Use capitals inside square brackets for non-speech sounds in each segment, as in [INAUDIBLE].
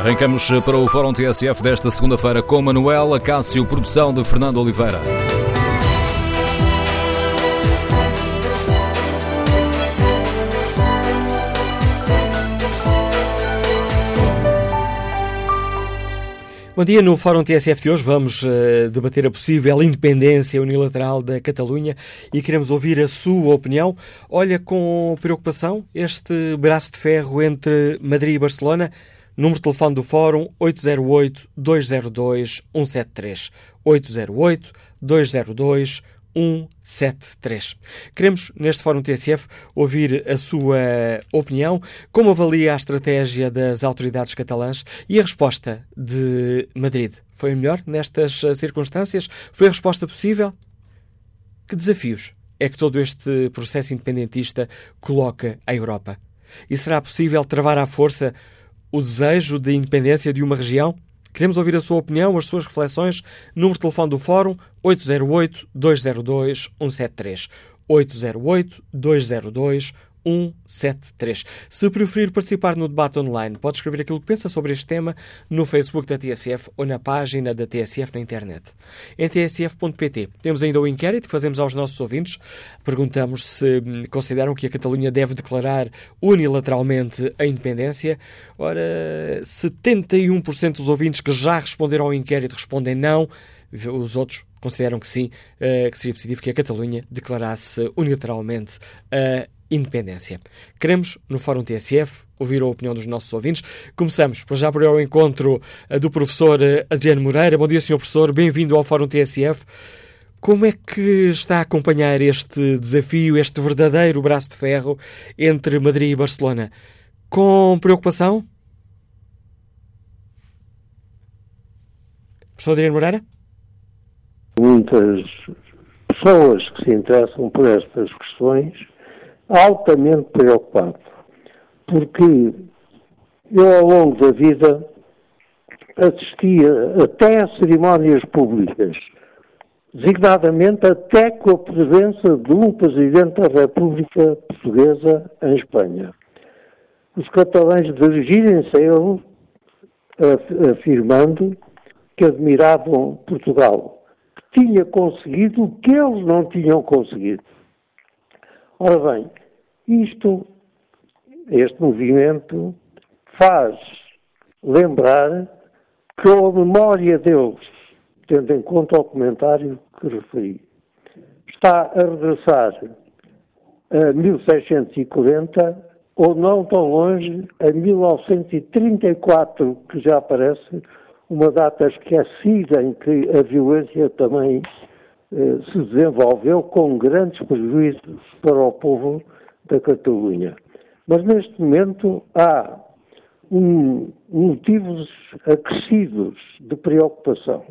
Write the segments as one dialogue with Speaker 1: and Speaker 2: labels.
Speaker 1: Arrancamos para o Fórum TSF desta segunda-feira com Manuel Acácio, produção de Fernando Oliveira.
Speaker 2: Bom dia, no Fórum TSF de hoje vamos uh, debater a possível independência unilateral da Catalunha e queremos ouvir a sua opinião. Olha com preocupação este braço de ferro entre Madrid e Barcelona. Número de telefone do Fórum 808-202-173. 808-202-173. 173. Queremos, neste Fórum TSF, ouvir a sua opinião, como avalia a estratégia das autoridades catalãs e a resposta de Madrid. Foi a melhor nestas circunstâncias? Foi a resposta possível? Que desafios é que todo este processo independentista coloca à Europa? E será possível travar à força o desejo de independência de uma região? Queremos ouvir a sua opinião, as suas reflexões. Número de telefone do Fórum 808-202-173. 808-202-173. 173. Se preferir participar no debate online, pode escrever aquilo que pensa sobre este tema no Facebook da TSF ou na página da TSF na internet. Em tsf.pt temos ainda o inquérito que fazemos aos nossos ouvintes. Perguntamos se consideram que a Catalunha deve declarar unilateralmente a independência. Ora, 71% dos ouvintes que já responderam ao inquérito respondem não. Os outros consideram que sim, que seria positivo que a Catalunha declarasse unilateralmente a independência. Queremos, no Fórum TSF, ouvir a opinião dos nossos ouvintes. Começamos, por já por ao encontro do professor Adriano Moreira. Bom dia, senhor professor. Bem-vindo ao Fórum TSF. Como é que está a acompanhar este desafio, este verdadeiro braço de ferro entre Madrid e Barcelona? Com preocupação? Professor Adriano Moreira?
Speaker 3: Muitas pessoas que se interessam por estas questões altamente preocupado, porque eu ao longo da vida assistia até a cerimónias públicas, designadamente até com a presença de um Presidente da República Portuguesa em Espanha. Os catalães dirigirem-se a ele afirmando que admiravam Portugal, que tinha conseguido o que eles não tinham conseguido. Ora bem, isto, este movimento, faz lembrar que a memória deles, tendo em conta o comentário que referi, está a regressar a 1640 ou não tão longe a 1934, que já aparece uma data esquecida em que a violência também eh, se desenvolveu com grandes prejuízos para o povo da Catalunha. Mas neste momento há um, motivos acrescidos de preocupação.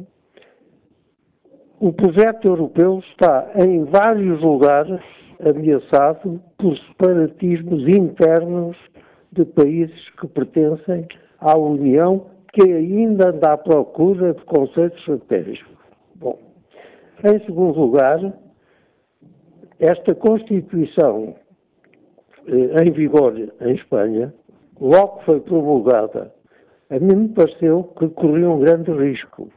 Speaker 3: O projeto europeu está em vários lugares ameaçado por separatismos internos de países que pertencem à União que ainda anda à procura de conceitos estratégicos. Bom, em segundo lugar, esta Constituição em vigor em Espanha, logo foi promulgada, a mim me pareceu que corria um grande risco.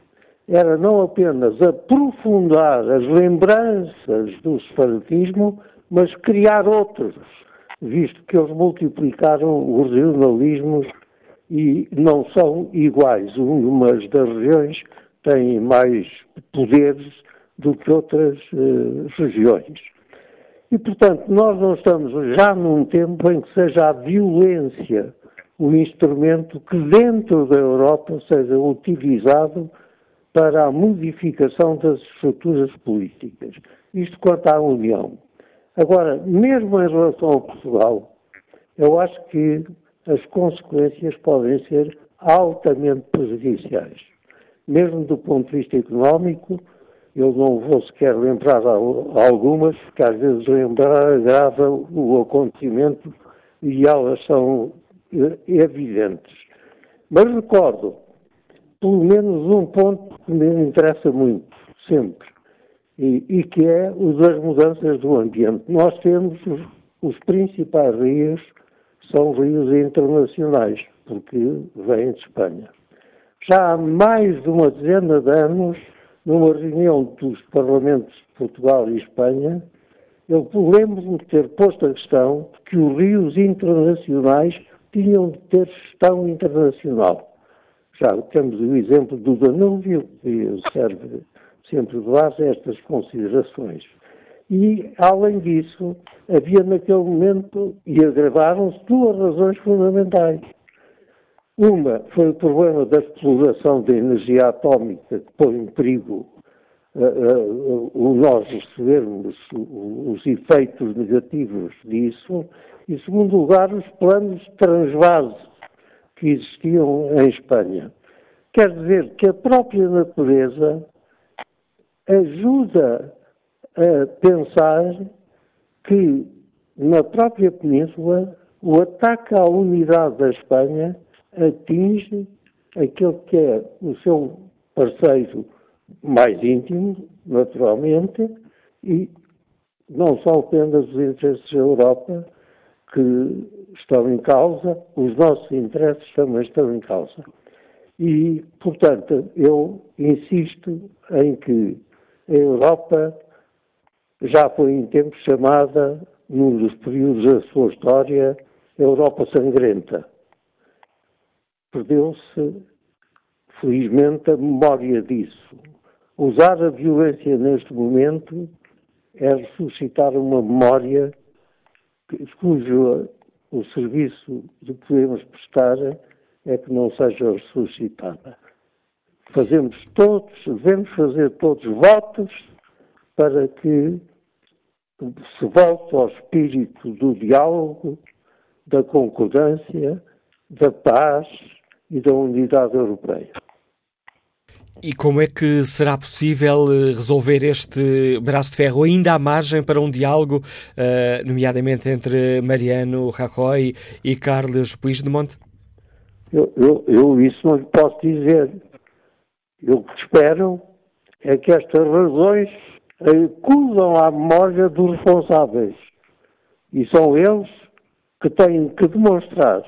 Speaker 3: Era não apenas aprofundar as lembranças do separatismo, mas criar outros, visto que eles multiplicaram os regionalismos e não são iguais. Umas das regiões têm mais poderes do que outras uh, regiões. E, portanto, nós não estamos já num tempo em que seja a violência o instrumento que dentro da Europa seja utilizado para a modificação das estruturas políticas. Isto quanto à União. Agora, mesmo em relação ao Portugal, eu acho que as consequências podem ser altamente prejudiciais. Mesmo do ponto de vista económico, eu não vou sequer lembrar algumas, porque às vezes lembrar agrava o acontecimento e elas são eh, evidentes. Mas recordo, pelo menos um ponto que me interessa muito, sempre, e, e que é o das mudanças do ambiente. Nós temos os, os principais rios são rios internacionais, porque vêm de Espanha. Já há mais de uma dezena de anos, numa reunião dos Parlamentos de Portugal e Espanha, eu lembro-me de ter posto a questão que os rios internacionais tinham de ter gestão internacional. Já temos o exemplo do Danúbio, que serve sempre de base a estas considerações. E, além disso, havia naquele momento, e agravaram-se, duas razões fundamentais. Uma foi o problema da exploração da energia atómica que põe em perigo uh, uh, nós recebermos os efeitos negativos disso. E, em segundo lugar, os planos de transvase que existiam em Espanha. Quer dizer que a própria natureza ajuda a pensar que na própria península o ataque à unidade da Espanha atinge aquele que é o seu parceiro mais íntimo, naturalmente, e não são apenas os interesses da Europa que estão em causa, os nossos interesses também estão em causa. E, portanto, eu insisto em que a Europa já foi em tempo chamada, num dos períodos da sua história, Europa sangrenta. Perdeu-se, felizmente, a memória disso. Usar a violência neste momento é ressuscitar uma memória cujo o serviço que podemos prestar é que não seja ressuscitada. Fazemos todos, devemos fazer todos votos para que se volte ao espírito do diálogo, da concordância, da paz e da unidade europeia.
Speaker 2: E como é que será possível eh, resolver este braço de ferro ainda à margem para um diálogo, uh, nomeadamente entre Mariano Rajoy e Carlos Puigdemont?
Speaker 3: Eu, eu, eu isso não lhe posso dizer. Eu o que espero é que estas razões acusam à memória dos responsáveis. E são eles que têm que demonstrar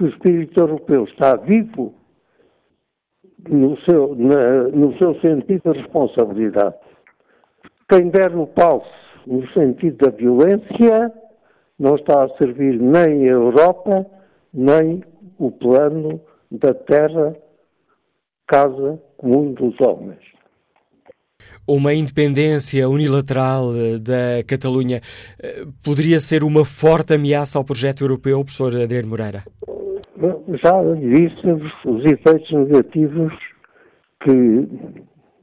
Speaker 3: que o espírito europeu está vivo no seu, na, no seu sentido de responsabilidade. Quem der o pau no sentido da violência não está a servir nem a Europa, nem o plano da terra, casa comum dos homens
Speaker 2: uma independência unilateral eh, da Catalunha eh, poderia ser uma forte ameaça ao projeto europeu, professor Adriano Moreira?
Speaker 3: Já disse os efeitos negativos que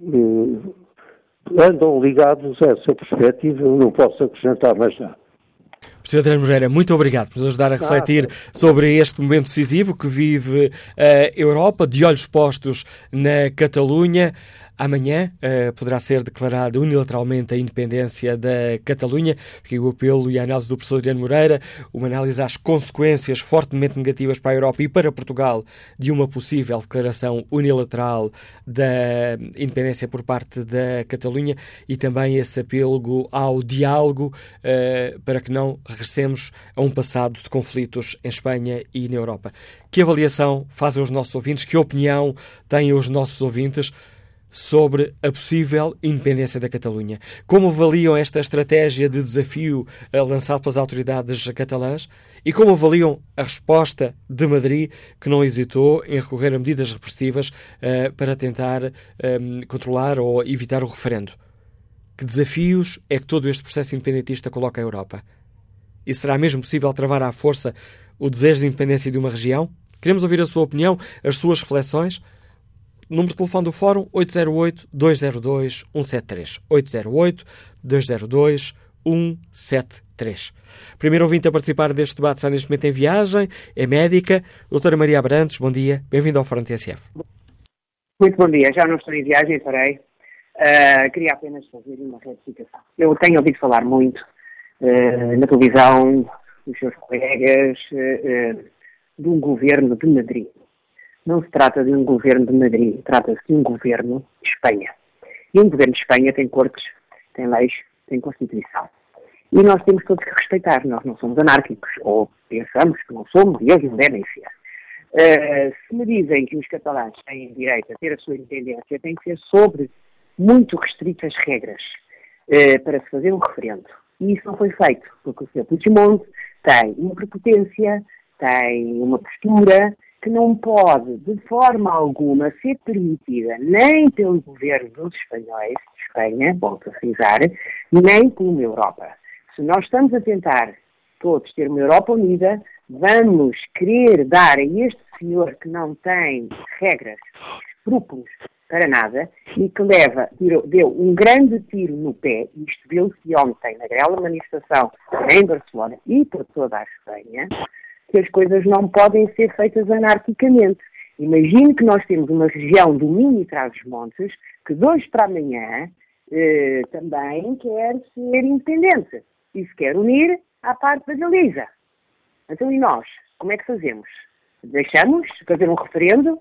Speaker 3: eh, andam ligados a essa perspectiva, não posso acrescentar mais nada.
Speaker 2: Professor Adriano Moreira, muito obrigado por nos ajudar a refletir sobre este momento decisivo que vive a Europa, de olhos postos na Catalunha. Amanhã uh, poderá ser declarada unilateralmente a independência da Catalunha. Fiquei o apelo e a análise do professor Adriano Moreira, uma análise às consequências fortemente negativas para a Europa e para Portugal de uma possível declaração unilateral da independência por parte da Catalunha e também esse apelo ao diálogo uh, para que não regressemos a um passado de conflitos em Espanha e na Europa. Que avaliação fazem os nossos ouvintes? Que opinião têm os nossos ouvintes? Sobre a possível independência da Catalunha. Como avaliam esta estratégia de desafio eh, lançada pelas autoridades catalãs e como avaliam a resposta de Madrid, que não hesitou em recorrer a medidas repressivas uh, para tentar um, ehm, controlar ou evitar o referendo? Que desafios é que todo este processo independentista coloca à Europa? E será mesmo possível travar à força o desejo de independência de uma região? Queremos ouvir a sua opinião, as suas reflexões. Número de telefone do Fórum 808-202-173. 808-202-173. Primeiro ouvinte a participar deste debate está neste momento em viagem, é médica. Doutora Maria Abrantes, bom dia. Bem-vindo ao Fórum TSF.
Speaker 4: Muito bom dia. Já não estou em viagem, farei. Uh, queria apenas fazer uma retificação. Eu tenho ouvido falar muito uh, na televisão, dos seus colegas, uh, de um governo de Madrid não se trata de um governo de Madrid, trata-se de um governo de Espanha. E um governo de Espanha tem cortes, tem leis, tem Constituição. E nós temos todos que respeitar, nós não somos anárquicos, ou pensamos que não somos, e eles não devem ser. Uh, se me dizem que os catalães têm direito a ter a sua independência, tem que ser sobre muito restritas regras uh, para se fazer um referendo. E isso não foi feito, porque o Sr. Puigdemont tem uma prepotência, tem uma postura que não pode, de forma alguma, ser permitida nem pelo governo dos espanhóis, de Espanha, volto a frisar, nem pela Europa. Se nós estamos a tentar todos ter uma Europa unida, vamos querer dar a este senhor que não tem regras, escrúpulos para nada e que leva, deu um grande tiro no pé, isto viu-se ontem na grela manifestação em Barcelona e por toda a Espanha, que as coisas não podem ser feitas anarquicamente. Imagine que nós temos uma região do Minho e Trás-os-Montes que de hoje para amanhã eh, também quer ser independente e se quer unir à parte da Galiza. Então, e nós? Como é que fazemos? Deixamos fazer um referendo?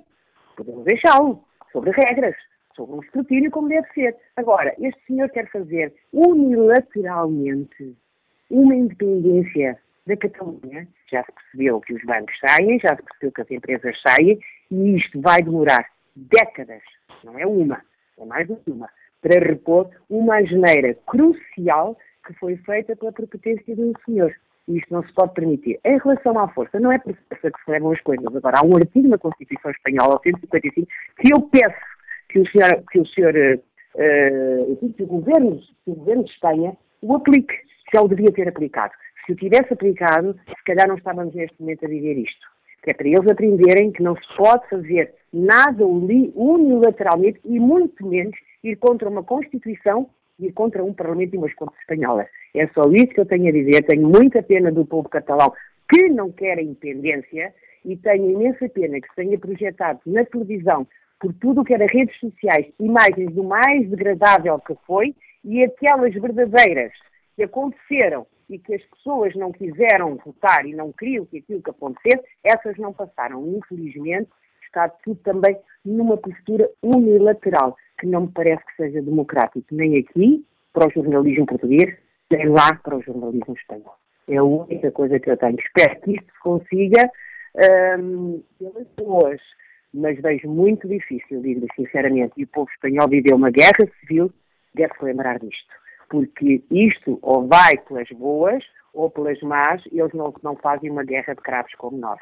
Speaker 4: Podemos deixá-lo, sobre regras, sobre um escrutínio como deve ser. Agora, este senhor quer fazer unilateralmente uma independência da Catalunha. Já se percebeu que os bancos saem, já se percebeu que as empresas saem, e isto vai demorar décadas, não é uma, é mais do que uma, para repor uma geneira crucial que foi feita pela prepotência de um senhor. E isto não se pode permitir. Em relação à força, não é por força que se levam as coisas. Agora, há um artigo na Constituição Espanhola, 155, que eu peço que o senhor, que o, senhor uh, que o, governo, que o governo de Espanha o aplique. Já o devia ter aplicado. Se o tivesse aplicado, se calhar não estávamos neste momento a viver isto. Que é para eles aprenderem que não se pode fazer nada unilateralmente e muito menos ir contra uma Constituição ir contra um Parlamento e umas Cortes espanholas. É só isso que eu tenho a dizer. Tenho muita pena do povo catalão que não quer a independência e tenho imensa pena que se tenha projetado na televisão, por tudo o que era redes sociais, imagens do mais degradável que foi e aquelas verdadeiras que aconteceram e que as pessoas não quiseram votar e não queriam que aquilo que acontecesse, essas não passaram. Infelizmente, está tudo também numa postura unilateral que não me parece que seja democrático, nem aqui, para o jornalismo português, nem lá para o jornalismo espanhol. É a única coisa que eu tenho. Espero que isto se consiga um, pelas pessoas, mas vejo muito difícil, digo sinceramente, e o povo espanhol viveu uma guerra civil, deve-se lembrar disto. Porque isto ou vai pelas boas ou pelas más, eles não, não fazem uma guerra de cravos como nós.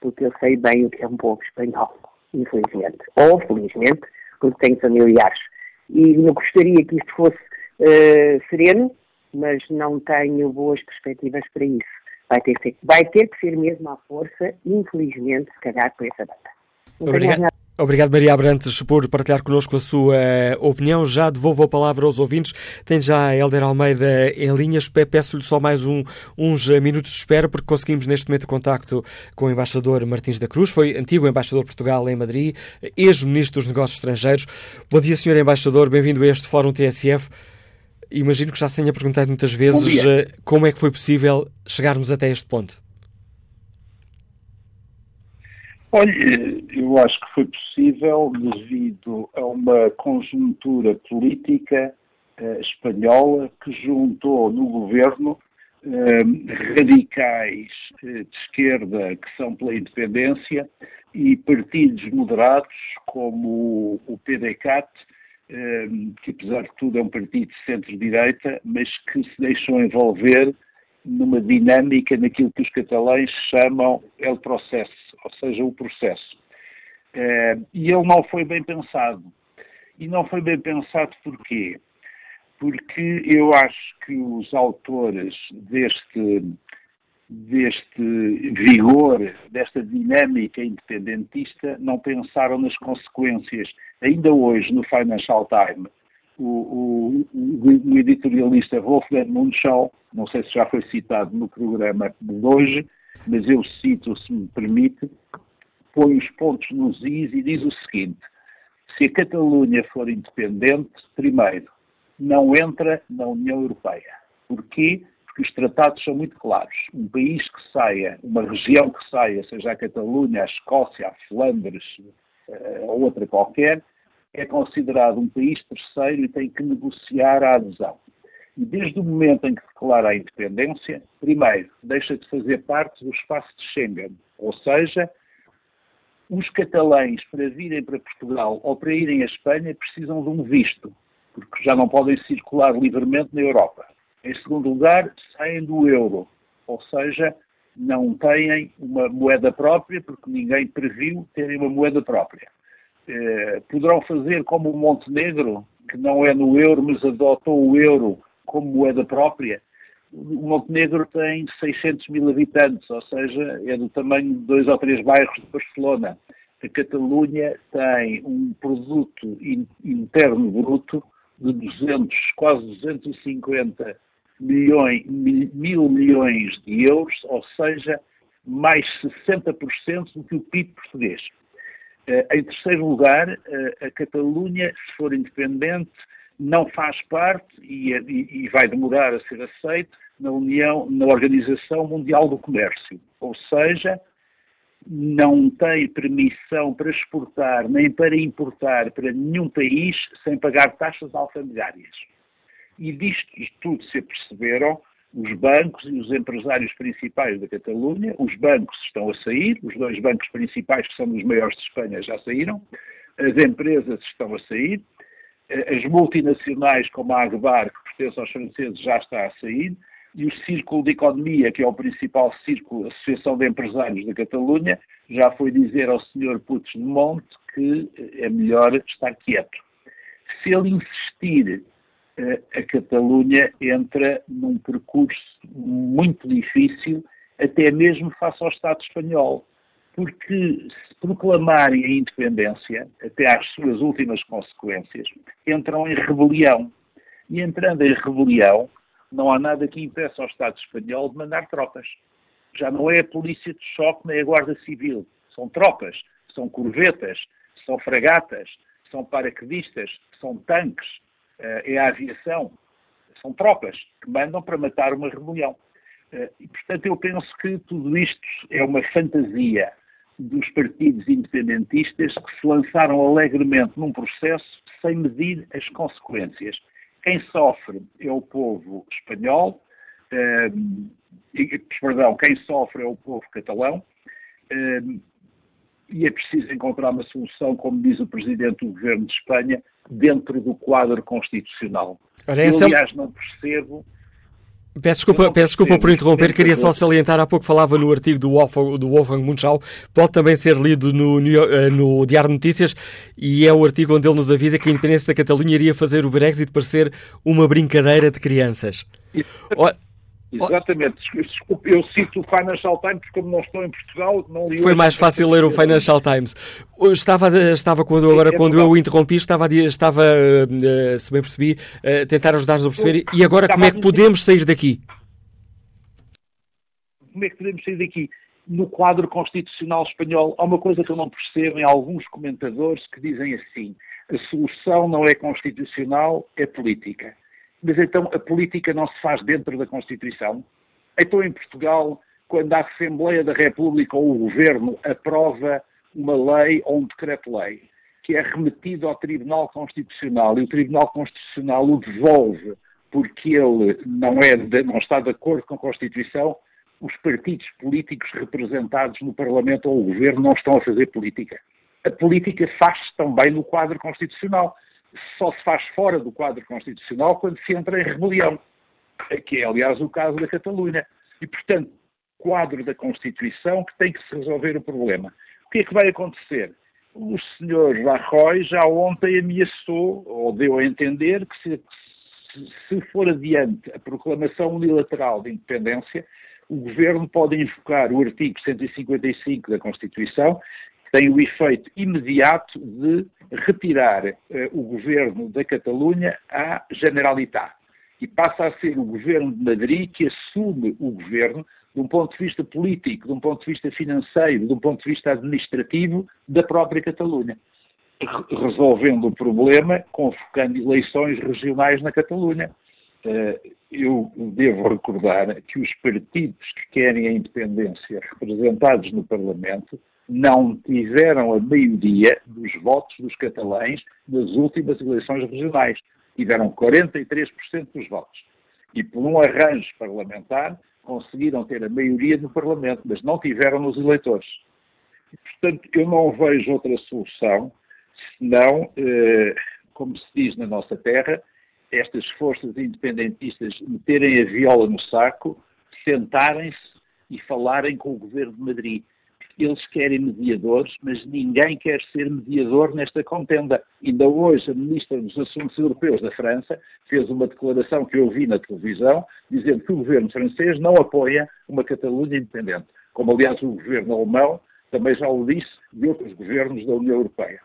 Speaker 4: Porque eu sei bem o que é um povo espanhol, infelizmente. Ou felizmente, porque tenho familiares. E eu gostaria que isto fosse uh, sereno, mas não tenho boas perspectivas para isso. Vai ter, que ser, vai ter que ser mesmo à força, infelizmente, se calhar, por essa data.
Speaker 2: Obrigado. Obrigado, Maria Abrantes, por partilhar connosco a sua eh, opinião. Já devolvo a palavra aos ouvintes. Tem já a Helder Almeida em linhas. Peço-lhe só mais um, uns eh, minutos de espera, porque conseguimos neste momento contacto com o embaixador Martins da Cruz. Foi antigo embaixador de Portugal em Madrid, ex-ministro dos Negócios Estrangeiros. Bom dia, senhor embaixador. Bem-vindo a este Fórum TSF. Imagino que já se tenha perguntado muitas vezes eh, como é que foi possível chegarmos até este ponto.
Speaker 5: Olha, eu acho que foi possível devido a uma conjuntura política uh, espanhola que juntou no governo uh, radicais uh, de esquerda que são pela independência e partidos moderados como o PDCAT, que apesar de tudo é um partido de centro-direita, mas que se deixou envolver numa dinâmica naquilo que os catalães chamam el processo, ou seja, o processo. Eh, e ele não foi bem pensado. E não foi bem pensado porquê? Porque eu acho que os autores deste, deste vigor, desta dinâmica independentista, não pensaram nas consequências. Ainda hoje, no Financial Times, o, o, o editorialista Wolfgang Munchau, não sei se já foi citado no programa de hoje, mas eu cito, se me permite, põe os pontos nos is e diz o seguinte: se a Catalunha for independente, primeiro, não entra na União Europeia. Porquê? Porque os tratados são muito claros. Um país que saia, uma região que saia, seja a Catalunha, a Escócia, a Flandres eh, ou outra qualquer, é considerado um país terceiro e tem que negociar a adesão. E desde o momento em que declara a independência, primeiro, deixa de fazer parte do espaço de Schengen, ou seja, os catalães para virem para Portugal ou para irem à Espanha precisam de um visto, porque já não podem circular livremente na Europa. Em segundo lugar, saem do euro, ou seja, não têm uma moeda própria, porque ninguém previu terem uma moeda própria. Eh, poderão fazer como o Montenegro, que não é no euro, mas adotou o euro como moeda própria. O Montenegro tem 600 mil habitantes, ou seja, é do tamanho de dois ou três bairros de Barcelona. A Catalunha tem um produto interno bruto de 200, quase 250 milhões, mil milhões de euros, ou seja, mais 60% do que o PIB português. Eh, em terceiro lugar, eh, a Catalunha, se for independente, não faz parte e, e, e, vai demorar a ser aceito na União, na Organização Mundial do Comércio. Ou seja, não tem permissão para exportar nem para importar para nenhum país sem pagar taxas alfandegárias. E disto, isto tudo se aperceberam os bancos e os empresários principais da Catalunha. Os bancos estão a sair, os dois bancos principais, que são os maiores de Espanha, já saíram. As empresas estão a sair. As multinacionais, como a Agbar, que pertence aos franceses, já está a sair. E o Círculo de Economia, que é o principal círculo, Associação de Empresários da Catalunha, já foi dizer ao Sr. Putos de Monte que é melhor estar quieto. Se ele insistir a Catalunha entra num percurso muito difícil, até mesmo face ao Estado espanhol. Porque se proclamarem a independência, até às suas últimas consequências, entram em rebelião. E entrando em rebelião, não há nada que impeça ao Estado espanhol de mandar tropas. Já não é a polícia de choque nem a Guarda Civil. São tropas, são corvetas, são fragatas, são paraquedistas, são tanques, é a aviação, são tropas que mandam para matar uma rebelião. Eh, e, portanto, eu penso que tudo isto é uma fantasia dos partidos independentistas que se lançaram alegremente num processo sem medir as consequências. Quem sofre é o povo espanhol, eh, perdão, quem sofre é o povo catalão, eh, e é preciso encontrar uma solução, como diz o Presidente do Governo de Espanha, dentro do quadro constitucional. Ora, Eu, aliás, não percebo.
Speaker 2: Peço desculpa, peço desculpa por interromper, queria só salientar, há pouco falava no artigo do Wolfgang, do Wolfgang Munchau, pode também ser lido no, eh, no, Diário de Notícias, e é o artigo onde ele nos avisa que a independência da Catalunha iria fazer o Brexit parecer uma brincadeira de crianças.
Speaker 5: Exatamente. Desculpe, eu cito o Financial Times, como não estou em Portugal, não li
Speaker 2: Foi mais fácil ler o Financial Times. Estava, estava quando, agora, é quando eu o interrompi, estava, estava uh, se bem percebi, a uh, tentar ajudar-nos a perceber. E agora, como é que podemos sair daqui?
Speaker 5: Como é que podemos sair daqui? No quadro constitucional espanhol, há uma coisa que eu não percebo em alguns comentadores que dizem assim: a solução não é constitucional, é política. Mas então a política não se faz dentro da Constituição? Então em Portugal, quando a Assembleia da República ou o Governo aprova uma lei ou um decreto-lei que é remetido ao Tribunal Constitucional e o Tribunal Constitucional o devolve porque ele não, é de, não está de acordo com a Constituição, os partidos políticos representados no Parlamento ou o Governo não estão a fazer política. A política faz-se também no quadro constitucional só se faz fora do quadro constitucional quando se entra em rebelião, que é, aliás, o caso da Catalunha. E, portanto, quadro da Constituição que tem que se resolver o problema. O que é que vai acontecer? O senhor Rajoy já ontem ameaçou, ou deu a entender, que se, se for adiante a proclamação unilateral de independência, o governo pode invocar o artigo 155 da Constituição tem o efeito imediato de retirar uh, o governo da Catalunha à Generalitat e passa a ser o governo de Madrid que assume o governo de um ponto de vista político, de um ponto de vista financeiro, de um ponto de vista administrativo da própria Catalunha, resolvendo o problema convocando eleições regionais na Catalunha. Uh, eu devo recordar que os partidos que querem a independência representados no Parlamento não tiveram a maioria dos votos dos catalães nas últimas eleições regionais. Tiveram 43% dos votos. e por um arranjo parlamentar conseguiram ter a maioria no Parlamento, mas não tiveram nos eleitores. Portanto, eu não vejo outra solução senão, eh, como se diz na nossa terra, estas forças independentistas meterem a viola no saco, sentarem-se e falarem com o governo de Madrid. Eles querem mediadores, mas ninguém quer ser mediador nesta contenda. Ainda hoje, a Ministra dos Assuntos Europeus da França fez uma declaração que eu vi na televisão, dizendo que o governo francês não apoia uma Catalunha independente. Como, aliás, o governo alemão também já o disse de outros governos da União Europeia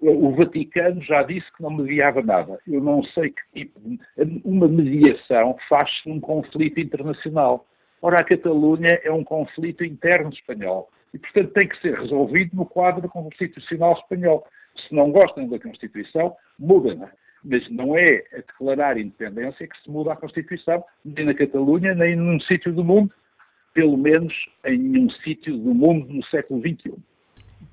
Speaker 5: o Vaticano já disse que não mediava nada. Eu não sei que tipo de. Uma mediação faz-se num conflito internacional. Ora, a Catalunha é um conflito interno espanhol. E, portanto, tem que ser resolvido no quadro constitucional espanhol. Se não gostam da Constituição, mudam-na. Mas não é a declarar independência que se muda a Constituição, nem na Catalunha, nem num sítio do mundo, pelo menos em nenhum sítio do mundo no século XXI.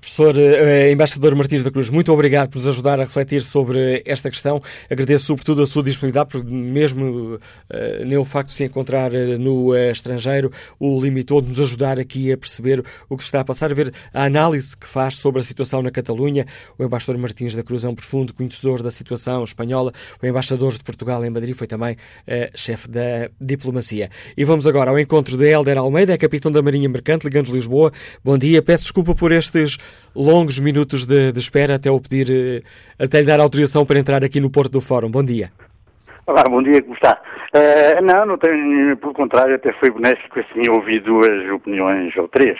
Speaker 2: Professor eh, Embaixador Martins da Cruz, muito obrigado por nos ajudar a refletir sobre esta questão. Agradeço sobretudo a sua disponibilidade, porque mesmo eh, nem o facto de se encontrar eh, no eh, estrangeiro o limitou de nos ajudar aqui a perceber o que está a passar, a ver a análise que faz sobre a situação na Catalunha. O Embaixador Martins da Cruz é um profundo conhecedor da situação espanhola. O Embaixador de Portugal em Madrid foi também eh, chefe da diplomacia. E vamos agora ao encontro de Helder Almeida, capitão da Marinha Mercante, ligando Lisboa. Bom dia, peço desculpa por estes longos minutos de, de, espera até eu pedir, eh, até lhe dar autorização para entrar aqui no Porto do Fórum. Bom dia.
Speaker 6: Olá, bom dia, como está? Uh, não, não tenho, pelo contrário, até foi benéfico assim ouvir duas opiniões ou três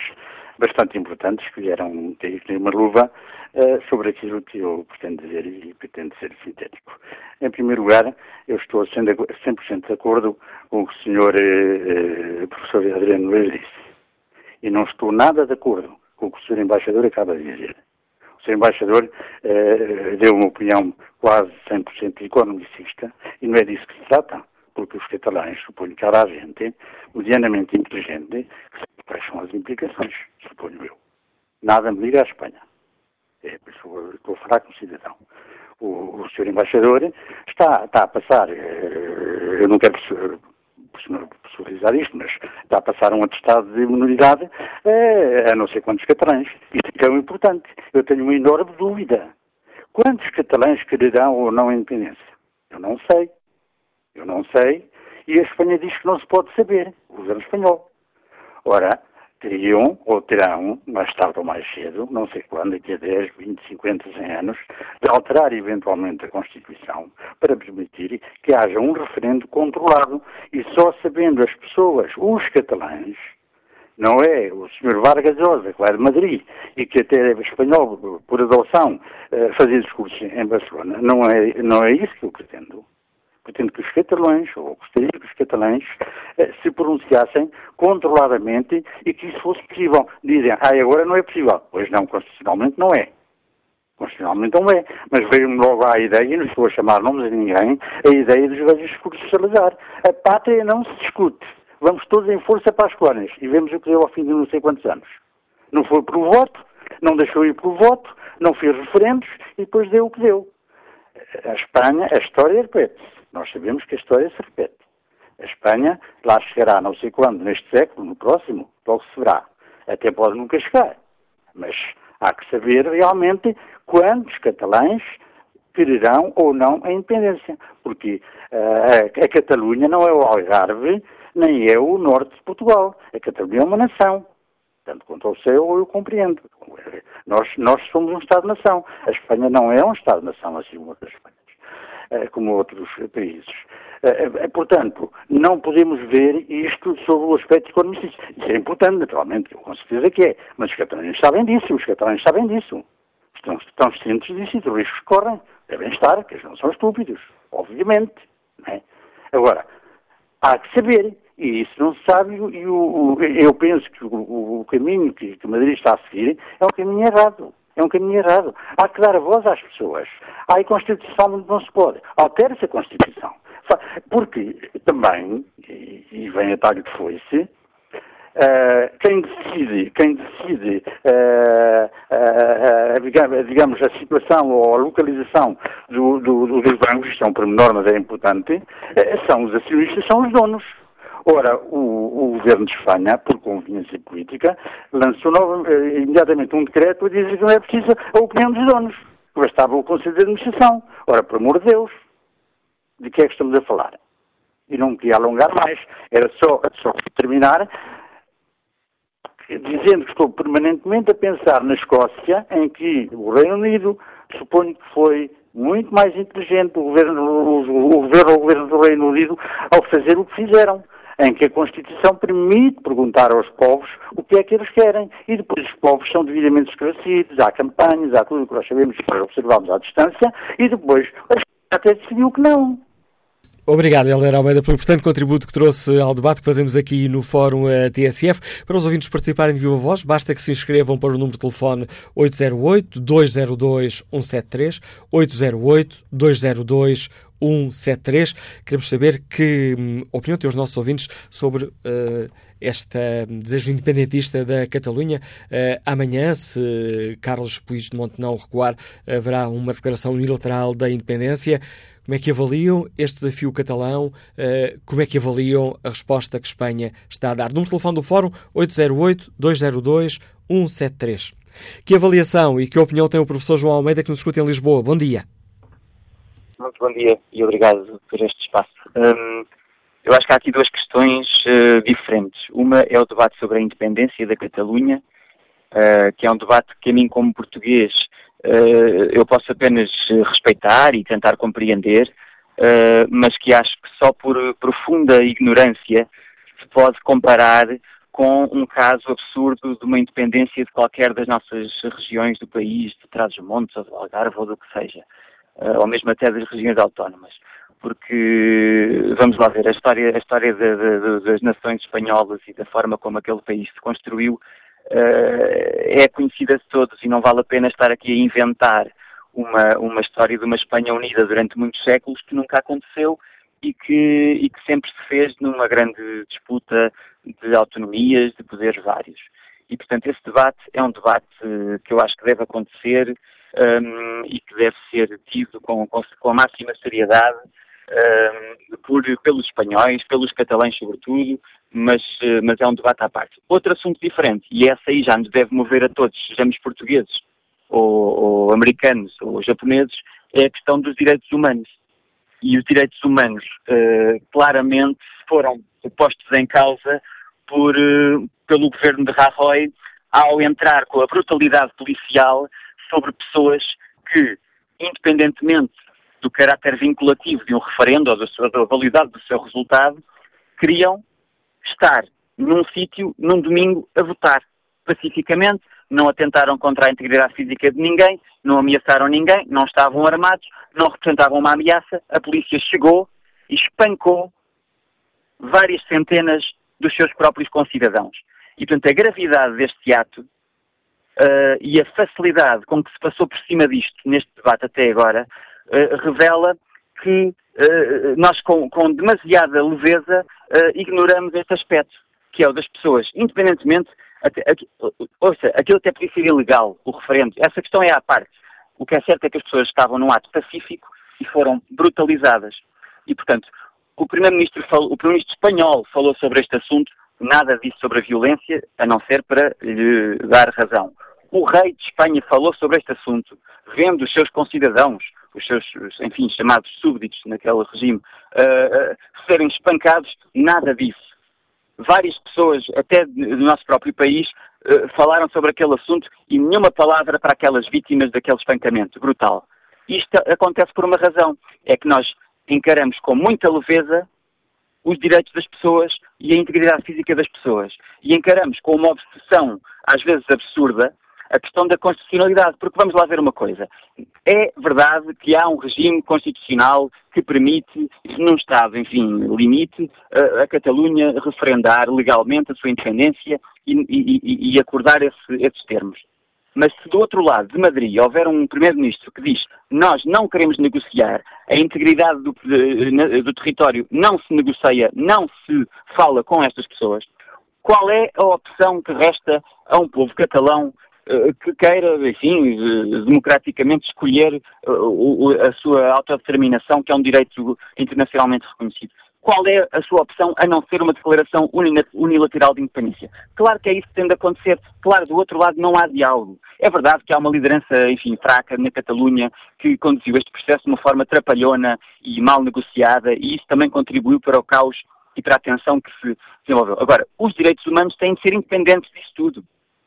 Speaker 6: bastante importantes que vieram ter uma luva uh, sobre aquilo que eu pretendo dizer e pretendo ser sintético. Em primeiro lugar, eu estou 100% de acordo com o que o senhor uh, professor Adriano Luiz disse. E não estou nada de acordo com o que o Sr. Embaixador acaba de dizer. O Sr. Embaixador eh, deu uma opinião quase 100% economicista e não é disso que se trata, porque os catalães, suponho que há gente medianamente inteligente que quais são as implicações, suponho eu. Nada me liga à Espanha. É, estou a falar como cidadão. O, o Sr. Embaixador está, está a passar, eh, eu não quero personalizar isto, mas está a passar um atestado de imunidade é, a não sei quantos catalães. Isso é um importante. Eu tenho uma enorme dúvida. Quantos catalães quererão ou não a independência? Eu não sei. Eu não sei. E a Espanha diz que não se pode saber. O governo espanhol. Ora, teriam, ou terão, mais tarde ou mais cedo, não sei quando, daqui a 10, 20, 50, 100 anos, de alterar eventualmente a Constituição para permitir que haja um referendo controlado e só sabendo as pessoas, os catalães, não é o Sr. Vargas Llosa, que vai de Madrid e que até é espanhol por adoção, eh, fazer discursos em Barcelona. Não é, não é isso que eu pretendo. Pretendo que os catalães, ou gostaria que os catalães, eh, se pronunciassem controladamente e que isso fosse possível. Dizem, ah, agora não é possível. Pois não, constitucionalmente não é. Constitucionalmente não é. Mas veio-me logo à ideia, e não estou a chamar nomes a ninguém, a ideia dos velhos discursos de Salazar. A pátria não se discute. Vamos todos em força para as colónias. E vemos o que deu ao fim de não sei quantos anos. Não foi pelo voto, não deixou ir pelo voto, não fez referendos e depois deu o que deu. A Espanha, a história repete-se. Nós sabemos que a história se repete. A Espanha lá chegará não sei quando, neste século, no próximo, logo se verá. Até pode nunca chegar. Mas há que saber realmente quantos catalães quererão ou não a independência. Porque uh, a, a Catalunha não é o Algarve, nem é o norte de Portugal. A Catalunha é uma nação. Tanto quanto ao céu, eu compreendo. Nós, nós somos um Estado-nação. A Espanha não é um Estado-nação, assim como outras Espanhas. Eh, como outros países. Eh, eh, portanto, não podemos ver isto sobre o aspecto econômico. Isso é importante, naturalmente, com certeza que é. Mas os catalães sabem disso, os catalães sabem disso. Estão, estão cientes disso e dos riscos que correm. Devem estar, que eles não são estúpidos, obviamente. É? Agora, há que saber. E isso não se sabe, e eu penso que o, o caminho que, que Madrid está a seguir é um caminho errado. É um caminho errado. Há que dar voz às pessoas. Há a Constituição não se pode. Altere-se a Constituição. Porque também, e, vem a talho de foice, Uh, quem decide, quem decide uh, uh, digamos, a situação ou a localização do, do, do, dos bancos, isto é um pormenor, mas é importante, são os acionistas, são os donos. Ora, o, o, governo de Espanha, por conveniência política, lançou novo, imediatamente um decreto a dizer que não é preciso a opinião dos donos. Bastava o Conselho de Administração. Ora, por amor de Deus, de que é que estamos a falar? E não queria alongar mais, era só, só terminar dizendo que estou permanentemente a pensar na Escócia, em que o Reino Unido, suponho que foi muito mais inteligente o governo, o, o, governo, o governo do Reino Unido ao fazer o que fizeram, em que a Constituição permite perguntar aos povos o que é que eles querem e depois os povos são devidamente esclarecidos, há campanhas, há tudo o que nós sabemos que nós observamos à distância e depois até decidiu que não.
Speaker 2: Obrigado, Helder Almeida, pelo importante contributo que trouxe ao debate que fazemos aqui no Fórum eh, TSF. Para os ouvintes participarem de viva voz, basta que se inscrevam para o número de telefone 808-202-173, 808-202-173. Queremos saber que hum, opinião têm os nossos ouvintes sobre uh, este desejo independentista da Catalunha. Uh, amanhã, se Carlos Puigdemont não recuar, haverá uma declaração unilateral da independência. Como é que avaliam este desafio catalão? Uh, como é que avaliam a resposta que Espanha está a dar? Número de telefone do Fórum 808-202-173. Que avaliação e que opinião tem o professor João Almeida que nos escuta em Lisboa? Bom dia.
Speaker 7: Muito bom dia e obrigado por este espaço. Um, eu acho que há aqui duas questões uh, diferentes. Uma é o debate sobre a independência da Catalunha, uh, que é um debate que a mim, como português, uh, eu posso apenas respeitar e tentar compreender, mas que acho que só por profunda ignorância se pode comparar com um caso absurdo de uma independência de qualquer das nossas regiões do país, de Trás-os-Montes, ou do Algarve, ou do que seja, ou mesmo até das regiões autónomas. Porque, vamos lá ver, a história, a história de, de, das nações espanholas e da forma como aquele país se construiu uh, é conhecida de todos e não vale a pena estar aqui a inventar uma, uma história de uma Espanha unida durante muitos séculos que nunca aconteceu e que, e que sempre se fez numa grande disputa de autonomias, de poderes vários. E, portanto, esse debate é um debate que eu acho que deve acontecer um, e que deve ser tido com, com, com a máxima seriedade um, por, pelos espanhóis, pelos catalães sobretudo, mas, uh, mas é um debate à parte. Outro assunto diferente, e essa aí já nos deve mover a todos, sejamos portugueses, ou, ou americanos, ou japoneses, é a questão dos direitos humanos. E os direitos humanos uh, claramente foram postos em causa por, uh, pelo governo de Rajoy ao entrar com a brutalidade policial sobre pessoas que, independentemente do caráter vinculativo de um referendo ou da, sua, da validade do seu resultado, queriam estar num sítio, num domingo, a votar pacificamente, não atentaram contra a integridade física de ninguém, não ameaçaram ninguém, não estavam armados, não representavam uma ameaça, a polícia chegou e espancou várias centenas dos seus próprios concidadãos. E, portanto, a gravidade deste ato uh, e a facilidade com que se passou por cima disto neste debate até agora uh, revela que uh, nós, com, com, demasiada leveza, ignoramos este aspecto, que é o das pessoas, independentemente, até, aqui, ouça, aquilo até podia ser ilegal, o referendo, essa questão é à parte. O que é certo é que as pessoas estavam num ato pacífico e foram brutalizadas. E, portanto, o Primeiro-Ministro o Primeiro-Ministro espanhol falou sobre este assunto, nada disse sobre a violência, a não ser para lhe dar razão. O rei de Espanha falou sobre este assunto, vendo os seus concidadãos, os seus, enfim, chamados súbditos naquele regime, uh, uh, serem espancados, nada disse. Várias pessoas, até do nosso próprio país, uh, falaram sobre aquele assunto e nenhuma palavra para aquelas vítimas daquele espancamento brutal. Isto acontece por uma razão, é que nós encaramos com muita leveza os direitos das pessoas e a integridade física das pessoas. E encaramos com uma obsessão, às vezes absurda, a questão da constitucionalidade, porque vamos lá ver uma coisa. É verdade que há um regime constitucional que permite, num Estado, enfim, limite, a, a Catalunha referendar legalmente a sua independência e, e, e acordar esse, esses termos. Mas se do outro lado de Madrid houver um primeiro-ministro que diz nós não queremos negociar, a integridade do, do, território não se negocia, não se fala com estas pessoas, Qual é a opção que resta a um povo catalão eh, que queira, enfim, eh, democraticamente escolher eh, a sua autodeterminação, que é um direito internacionalmente reconhecido. Qual é a sua opção a não ser uma declaração unilateral de independência? Claro que é isso que tem de acontecer. Claro, do outro lado não há diálogo. É verdade que há uma liderança, enfim, fraca na Catalunha que conduziu este processo de uma forma trapalhona e mal negociada e isso também contribuiu para o caos e para a tensão que se desenvolveu. Agora, os direitos humanos têm de ser independentes disso tudo.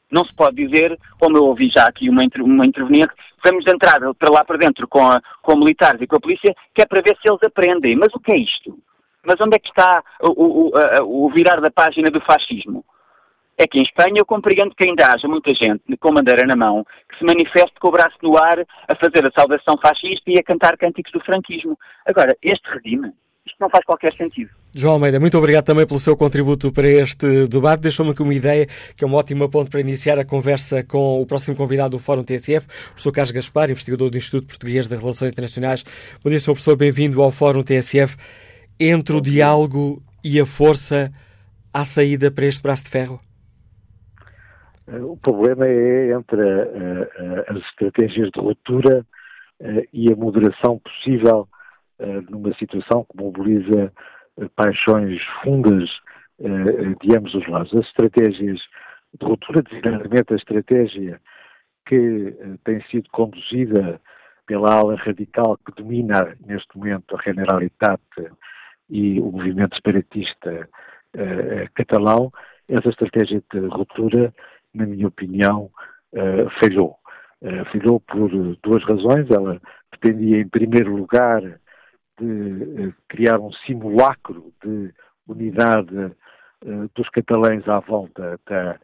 Speaker 7: Não se pode dizer, como eu ouvi já aqui uma, uma interveniente, vamos entrar para lá para dentro com, a, com militares e com a polícia, que é para ver se eles aprendem. Mas o que é isto? Mas onde é que está o, o, o virar da página do fascismo? É que em Espanha eu compreendo que ainda haja muita gente com bandeira na mão que se manifeste com o braço no ar a fazer a saudação fascista e a cantar cânticos do franquismo. Agora, este regime, isto não faz qualquer sentido.
Speaker 2: João Almeida, muito obrigado também pelo seu contributo para este debate. Deixou-me aqui uma ideia que é um ótimo ponto para iniciar a conversa com o próximo convidado do Fórum TSF, o professor Carlos Gaspar, investigador do Instituto Português de Relações Internacionais. Bom dia, Sr. Professor, bem-vindo ao Fórum TSF. Entre o diálogo e a força, há saída para este braço de ferro?
Speaker 8: Eh, o problema é entre uh, uh, as estratégias de ruptura e a moderação possível numa situação que mobiliza paixões fundas de ambos os lados. As estratégias de ruptura, designadamente a estratégia que tem sido conduzida pela ala radical que domina neste momento a Generalitat e o movimento separatista catalão, essa estratégia de ruptura na minha opinião, uh, falhou. Uh, falhou por duas razões. Ela pretendia, em primeiro lugar, de uh, criar um simulacro de unidade dos catalães à volta da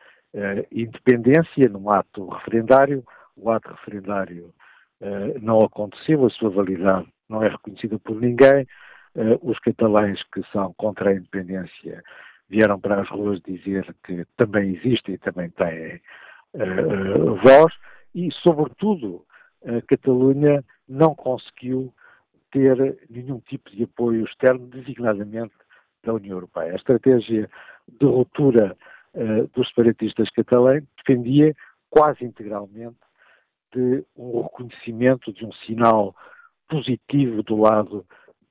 Speaker 8: independência num ato referendário. O ato referendário não aconteceu, a sua validade não é reconhecida por ninguém. Os catalães que são contra a independência vieram para as ruas dizer que também existe e também tem uh, voz e, sobretudo, a Catalunha não conseguiu ter nenhum tipo de apoio externo, designadamente da União Europeia. A estratégia de ruptura uh, dos separatistas catalães defendia quase integralmente de um reconhecimento de um sinal positivo do lado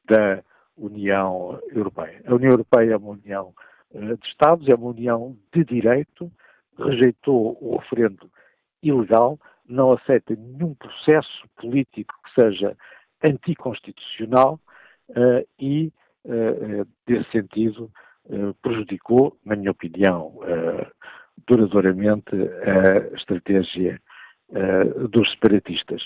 Speaker 8: da União Europeia. A União Europeia é uma União eh, de Estados, é uma união de direito, rejeitou o referendo ilegal, não aceita nenhum processo político que seja anticonstitucional uh, e, desse sentido, uh, prejudicou, na minha opinião, duradouramente a estratégia dos separatistas.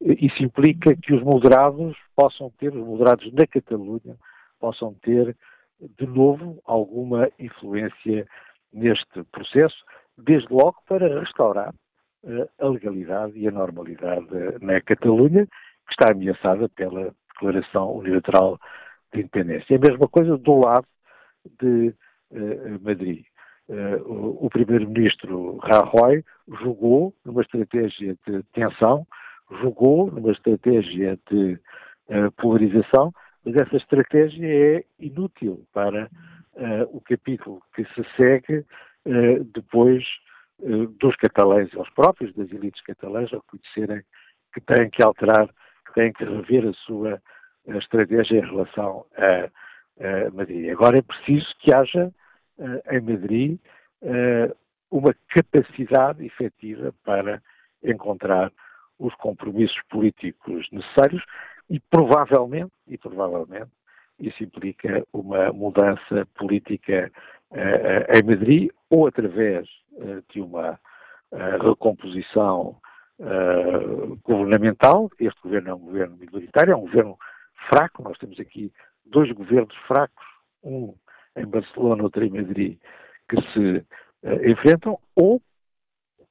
Speaker 8: Isso implica que os moderados possam ter, os moderados na Catalunha, possam ter de novo, alguma influência neste processo, desde logo para restaurar uh, a legalidade e a normalidade na Catalunha, que está ameaçada pela Declaração Unilateral de Independência. É a mesma coisa do lado de uh, Madrid. Uh, o, primeiro-ministro Rajoy jogou numa estratégia de tensão, jogou numa estratégia de polarização, mas essa estratégia é inútil para uh, o capítulo que se segue uh, depois uh, dos catalães, eles próprios, das elites catalãs, reconhecerem que têm que alterar, que têm que rever a sua estratégia em relação a, a, Madrid. Agora é preciso que haja em Madrid uma capacidade efetiva para encontrar os compromissos políticos necessários e provavelmente, e provavelmente, isso implica uma mudança política uh, em Madrid ou através uh, de uma uh, recomposição governamental. Este governo é um governo minoritário, é um governo fraco. Nós temos aqui dois governos fracos, um em Barcelona, outro em Madrid, que se enfrentam, ou,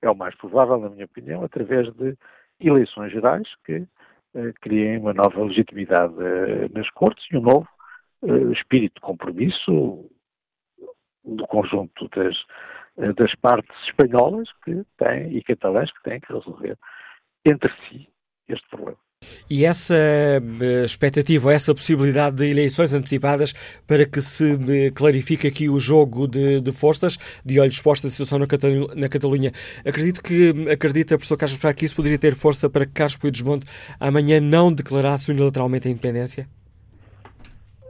Speaker 8: é o mais provável, na minha opinião, através de eleições gerais que eh, criem uma nova legitimidade eh, nas Cortes e um novo eh, espírito de compromisso do conjunto das, das partes espanholas que têm, e catalãs que têm que resolver entre si este problema.
Speaker 2: E essa uh, expectativa, essa possibilidade de eleições antecipadas para que se uh, clarifique aqui o jogo de, de forças, de olhos postos a situação na, na Catalunha, acredito que, acredita, professor Carlos Frá, que isso poderia ter força para que Carlos Puigdemont amanhã não declarasse unilateralmente a independência?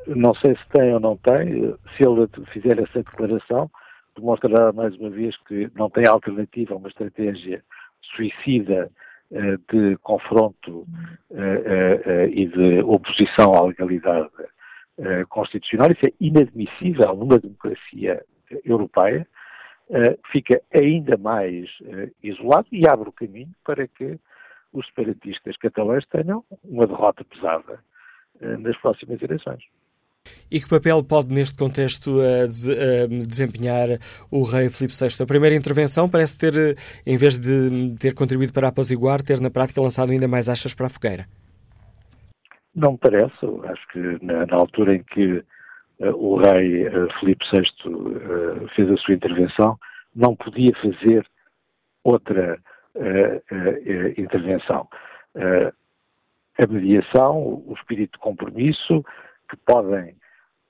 Speaker 8: Não sei se tem ou não tem. Se ele fizer essa declaração, demonstrará mais uma vez que não tem alternativa a uma estratégia suicida eh, de confronto eh, eh, e de oposição à legalidade constitucional. Isso é inadmissível numa democracia europeia. Fica ainda mais isolado e abre o caminho para que os separatistas catalães tenham uma derrota pesada nas próximas eleições.
Speaker 2: E que papel pode, neste contexto, desempenhar o rei Filipe VI? A primeira intervenção parece ter, eh, em vez de ter contribuído para apaziguar, ter na prática lançado ainda mais achas para a fogueira.
Speaker 8: Não me parece. Acho que na, na altura em que uh, o rei uh, Filipe VI uh, fez a sua intervenção, não podia fazer outra intervenção. a mediação, o espírito de compromisso, que podem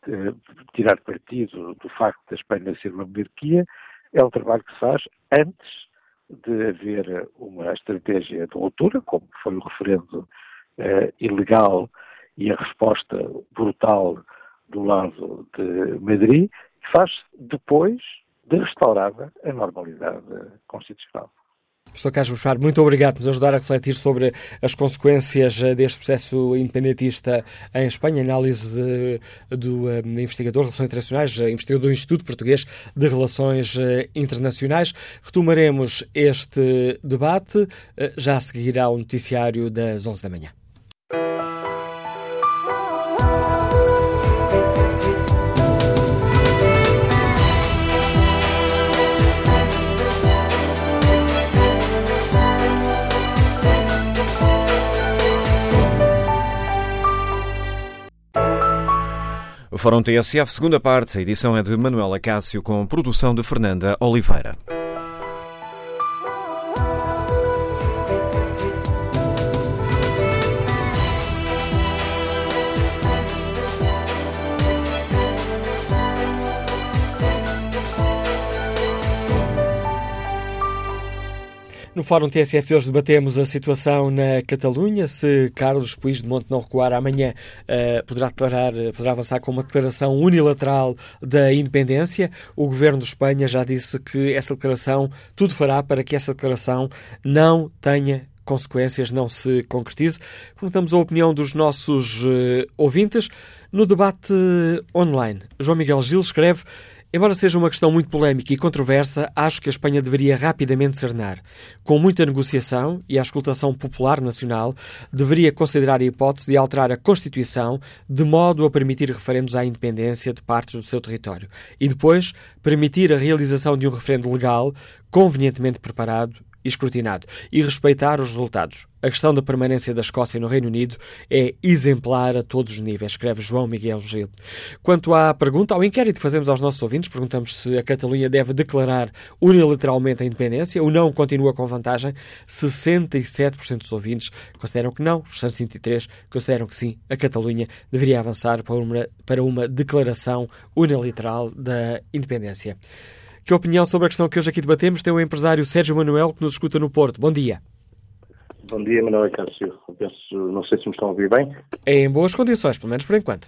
Speaker 8: eh, tirar partido do facto da Espanha ser uma monarquia, é um trabalho que se faz antes de haver uma estratégia de ruptura, como foi o referendo eh, ilegal e a resposta brutal do lado de Madrid, faz depois de restaurada a normalidade constitucional.
Speaker 2: Professor Carlos Bufar, muito obrigado por nos ajudar a refletir sobre as consequências eh, deste processo independentista em Espanha, análise eh, do eh, investigador de Relações Internacionais, investigador do Instituto Português de Relações Internacionais. Retomaremos este debate, já seguirá o noticiário das 11 da manhã.
Speaker 1: Fórum TSF, segunda parte, a edição é de Manuela Cássio com produção de Fernanda Oliveira.
Speaker 2: No Fórum TSF de hoje debatemos a situação na Catalunha. Se Carlos Puigdemont não recuar amanhã, uh, poderá, declarar, poderá avançar com uma declaração unilateral da independência. O governo de Espanha já disse que essa declaração, tudo fará para que essa declaração não tenha consequências, não se concretize. Perguntamos a opinião dos nossos uh, ouvintes no debate online. João Miguel Gil escreve Embora seja uma questão muito polémica e controversa, acho que a Espanha deveria rapidamente serenar. Com muita negociação e a escutação popular nacional, deveria considerar a hipótese de alterar a Constituição de modo a permitir referendos à independência de partes do seu território e depois permitir a realização de um referendo legal, convenientemente preparado e escrutinado e respeitar os resultados. A questão da permanência da Escócia no Reino Unido é exemplar a todos os níveis, escreve João Miguel Gil. Quanto à pergunta, ao inquérito que fazemos aos nossos ouvintes, perguntamos se a Catalunha deve declarar unilateralmente a independência ou não continua com vantagem. 67% dos ouvintes consideram que não, os 63% consideram que sim, a Catalunha deveria avançar para uma, para uma declaração unilateral da independência. Que opinião sobre a questão que hoje aqui debatemos tem o empresário Sérgio Manuel, que nos escuta no Porto. Bom dia.
Speaker 9: Bom dia, Manuel Cássio. Penso, não sei se me estão a ouvir bem.
Speaker 2: É em boas condições, pelo menos por enquanto.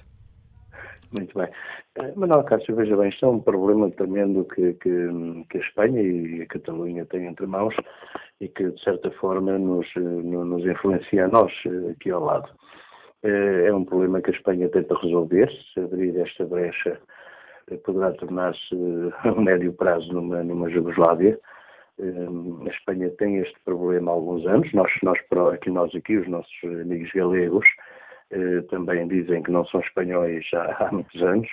Speaker 9: Muito bem. Eh, Manuel Cássio, veja bem, isto é um problema tremendo que, que, que, a Espanha e a Catalunha têm entre mãos e que, de certa forma, nos, nos influencia a nós eh, aqui ao lado. Eh, é um problema que a Espanha tenta resolver, se abrir esta brecha poderá tornar-se [LAUGHS] a médio prazo numa, numa Jugoslávia. Hum, a Espanha tem este problema há alguns anos. Nós, nós, aqui, nós aqui, os nossos amigos galegos, eh, também dizem que não são espanhóis há, [LAUGHS] há muitos anos,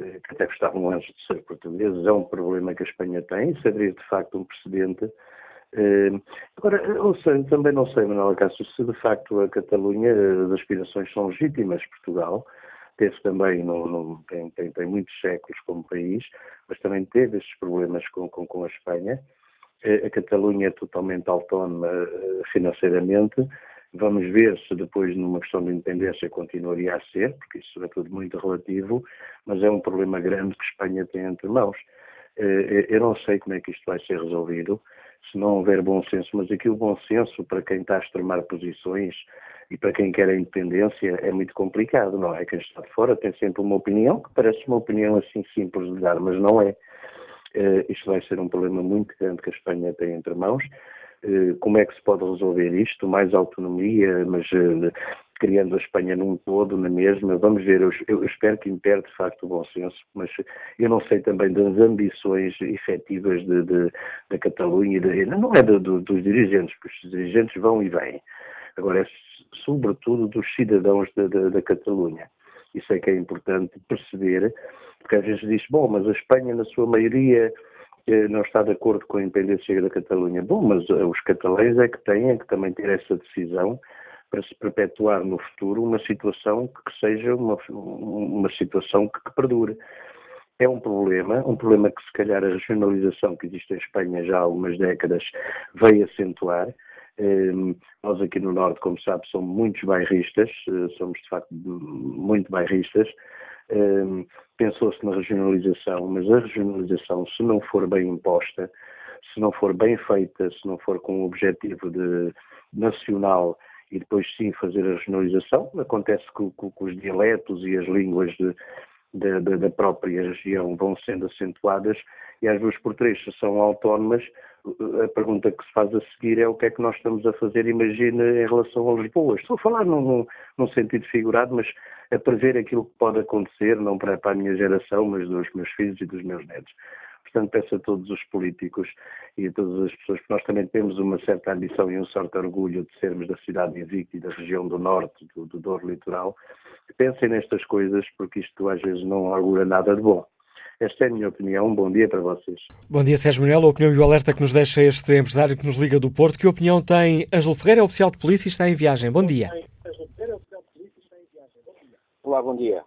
Speaker 9: eh, que até gostavam antes de ser portugueses. É um problema que a Espanha tem, se abrir de facto um precedente. Agora, também não sei, Manuel Cássio, se de facto a Catalunha, as aspirações são legítimas, Portugal, teve também, no, no, tem, tem, tem, muitos séculos como país, mas também teve estes problemas com, com, com a Espanha. A Catalunha é totalmente autónoma eh, financeiramente Vamos ver se depois, numa questão de independência, continuaria a ser, porque isso é tudo muito relativo, mas é um problema grande que Espanha tem entre mãos. Eh, eu não sei como é que isto vai ser resolvido, se não houver bom senso, mas aqui o bom senso, para quem está a extremar posições e para quem quer a independência, é muito complicado, não é? Quem está de fora tem sempre uma opinião, que parece uma opinião assim simples de dar, mas não é. Uh, isto vai ser um problema muito grande que a Espanha tem entre mãos. Uh, como é que se pode resolver isto? Mais autonomia, mas uh, criando a Espanha num todo, na mesma. Vamos ver, eu, eu, espero que impere de facto o bom senso, mas eu não sei também das ambições efetivas de, de, da Catalunha, não é de, dos dirigentes, porque os dirigentes vão e vêm. Agora, é sobretudo dos cidadãos da, da, da Catalunha. Isso é que é importante perceber porque às vezes diz, bom, mas a Espanha, na sua maioria, eh, não está de acordo com a independência da Catalunha. Bom, mas eh, os catalães é que têm que também ter essa decisão para se perpetuar no futuro uma situação que seja uma, uma situação que, que perdure. É um problema, um problema que se calhar a regionalização que existe em Espanha já há algumas décadas veio acentuar. Eh, nós aqui no Norte, como sabe, somos muitos bairristas, somos de facto muito bairristas, pensou-se na regionalização, mas a regionalização, se não for bem imposta, se não for bem feita, se não for com o objetivo de nacional e depois sim fazer a regionalização, acontece que, que, que os dialetos e as línguas de, de, de, da própria região vão sendo acentuadas e às duas por três, são autónomas, a pergunta que se faz a seguir é o que é que nós estamos a fazer, imagina, em relação a Lisboa. Estou a falar num, num sentido figurado, mas a prever aquilo que pode acontecer, não para, para a minha geração, mas dos meus filhos e dos meus netos. Portanto, peço a todos os políticos e a todas as pessoas, que nós também temos uma certa ambição e um certo orgulho de sermos da cidade de Invicta e da região do norte, do, do Douro Litoral, pensem nestas coisas, porque isto às vezes não augura nada de bom. Esta é a minha opinião. Um bom dia para vocês.
Speaker 2: Bom dia, Sérgio Manuel. A opinião e o alerta que nos deixa este empresário que nos liga do Porto. Que opinião tem Ângelo Ferreira, é oficial de polícia e está em viagem? Bom dia.
Speaker 10: Olá, bom dia.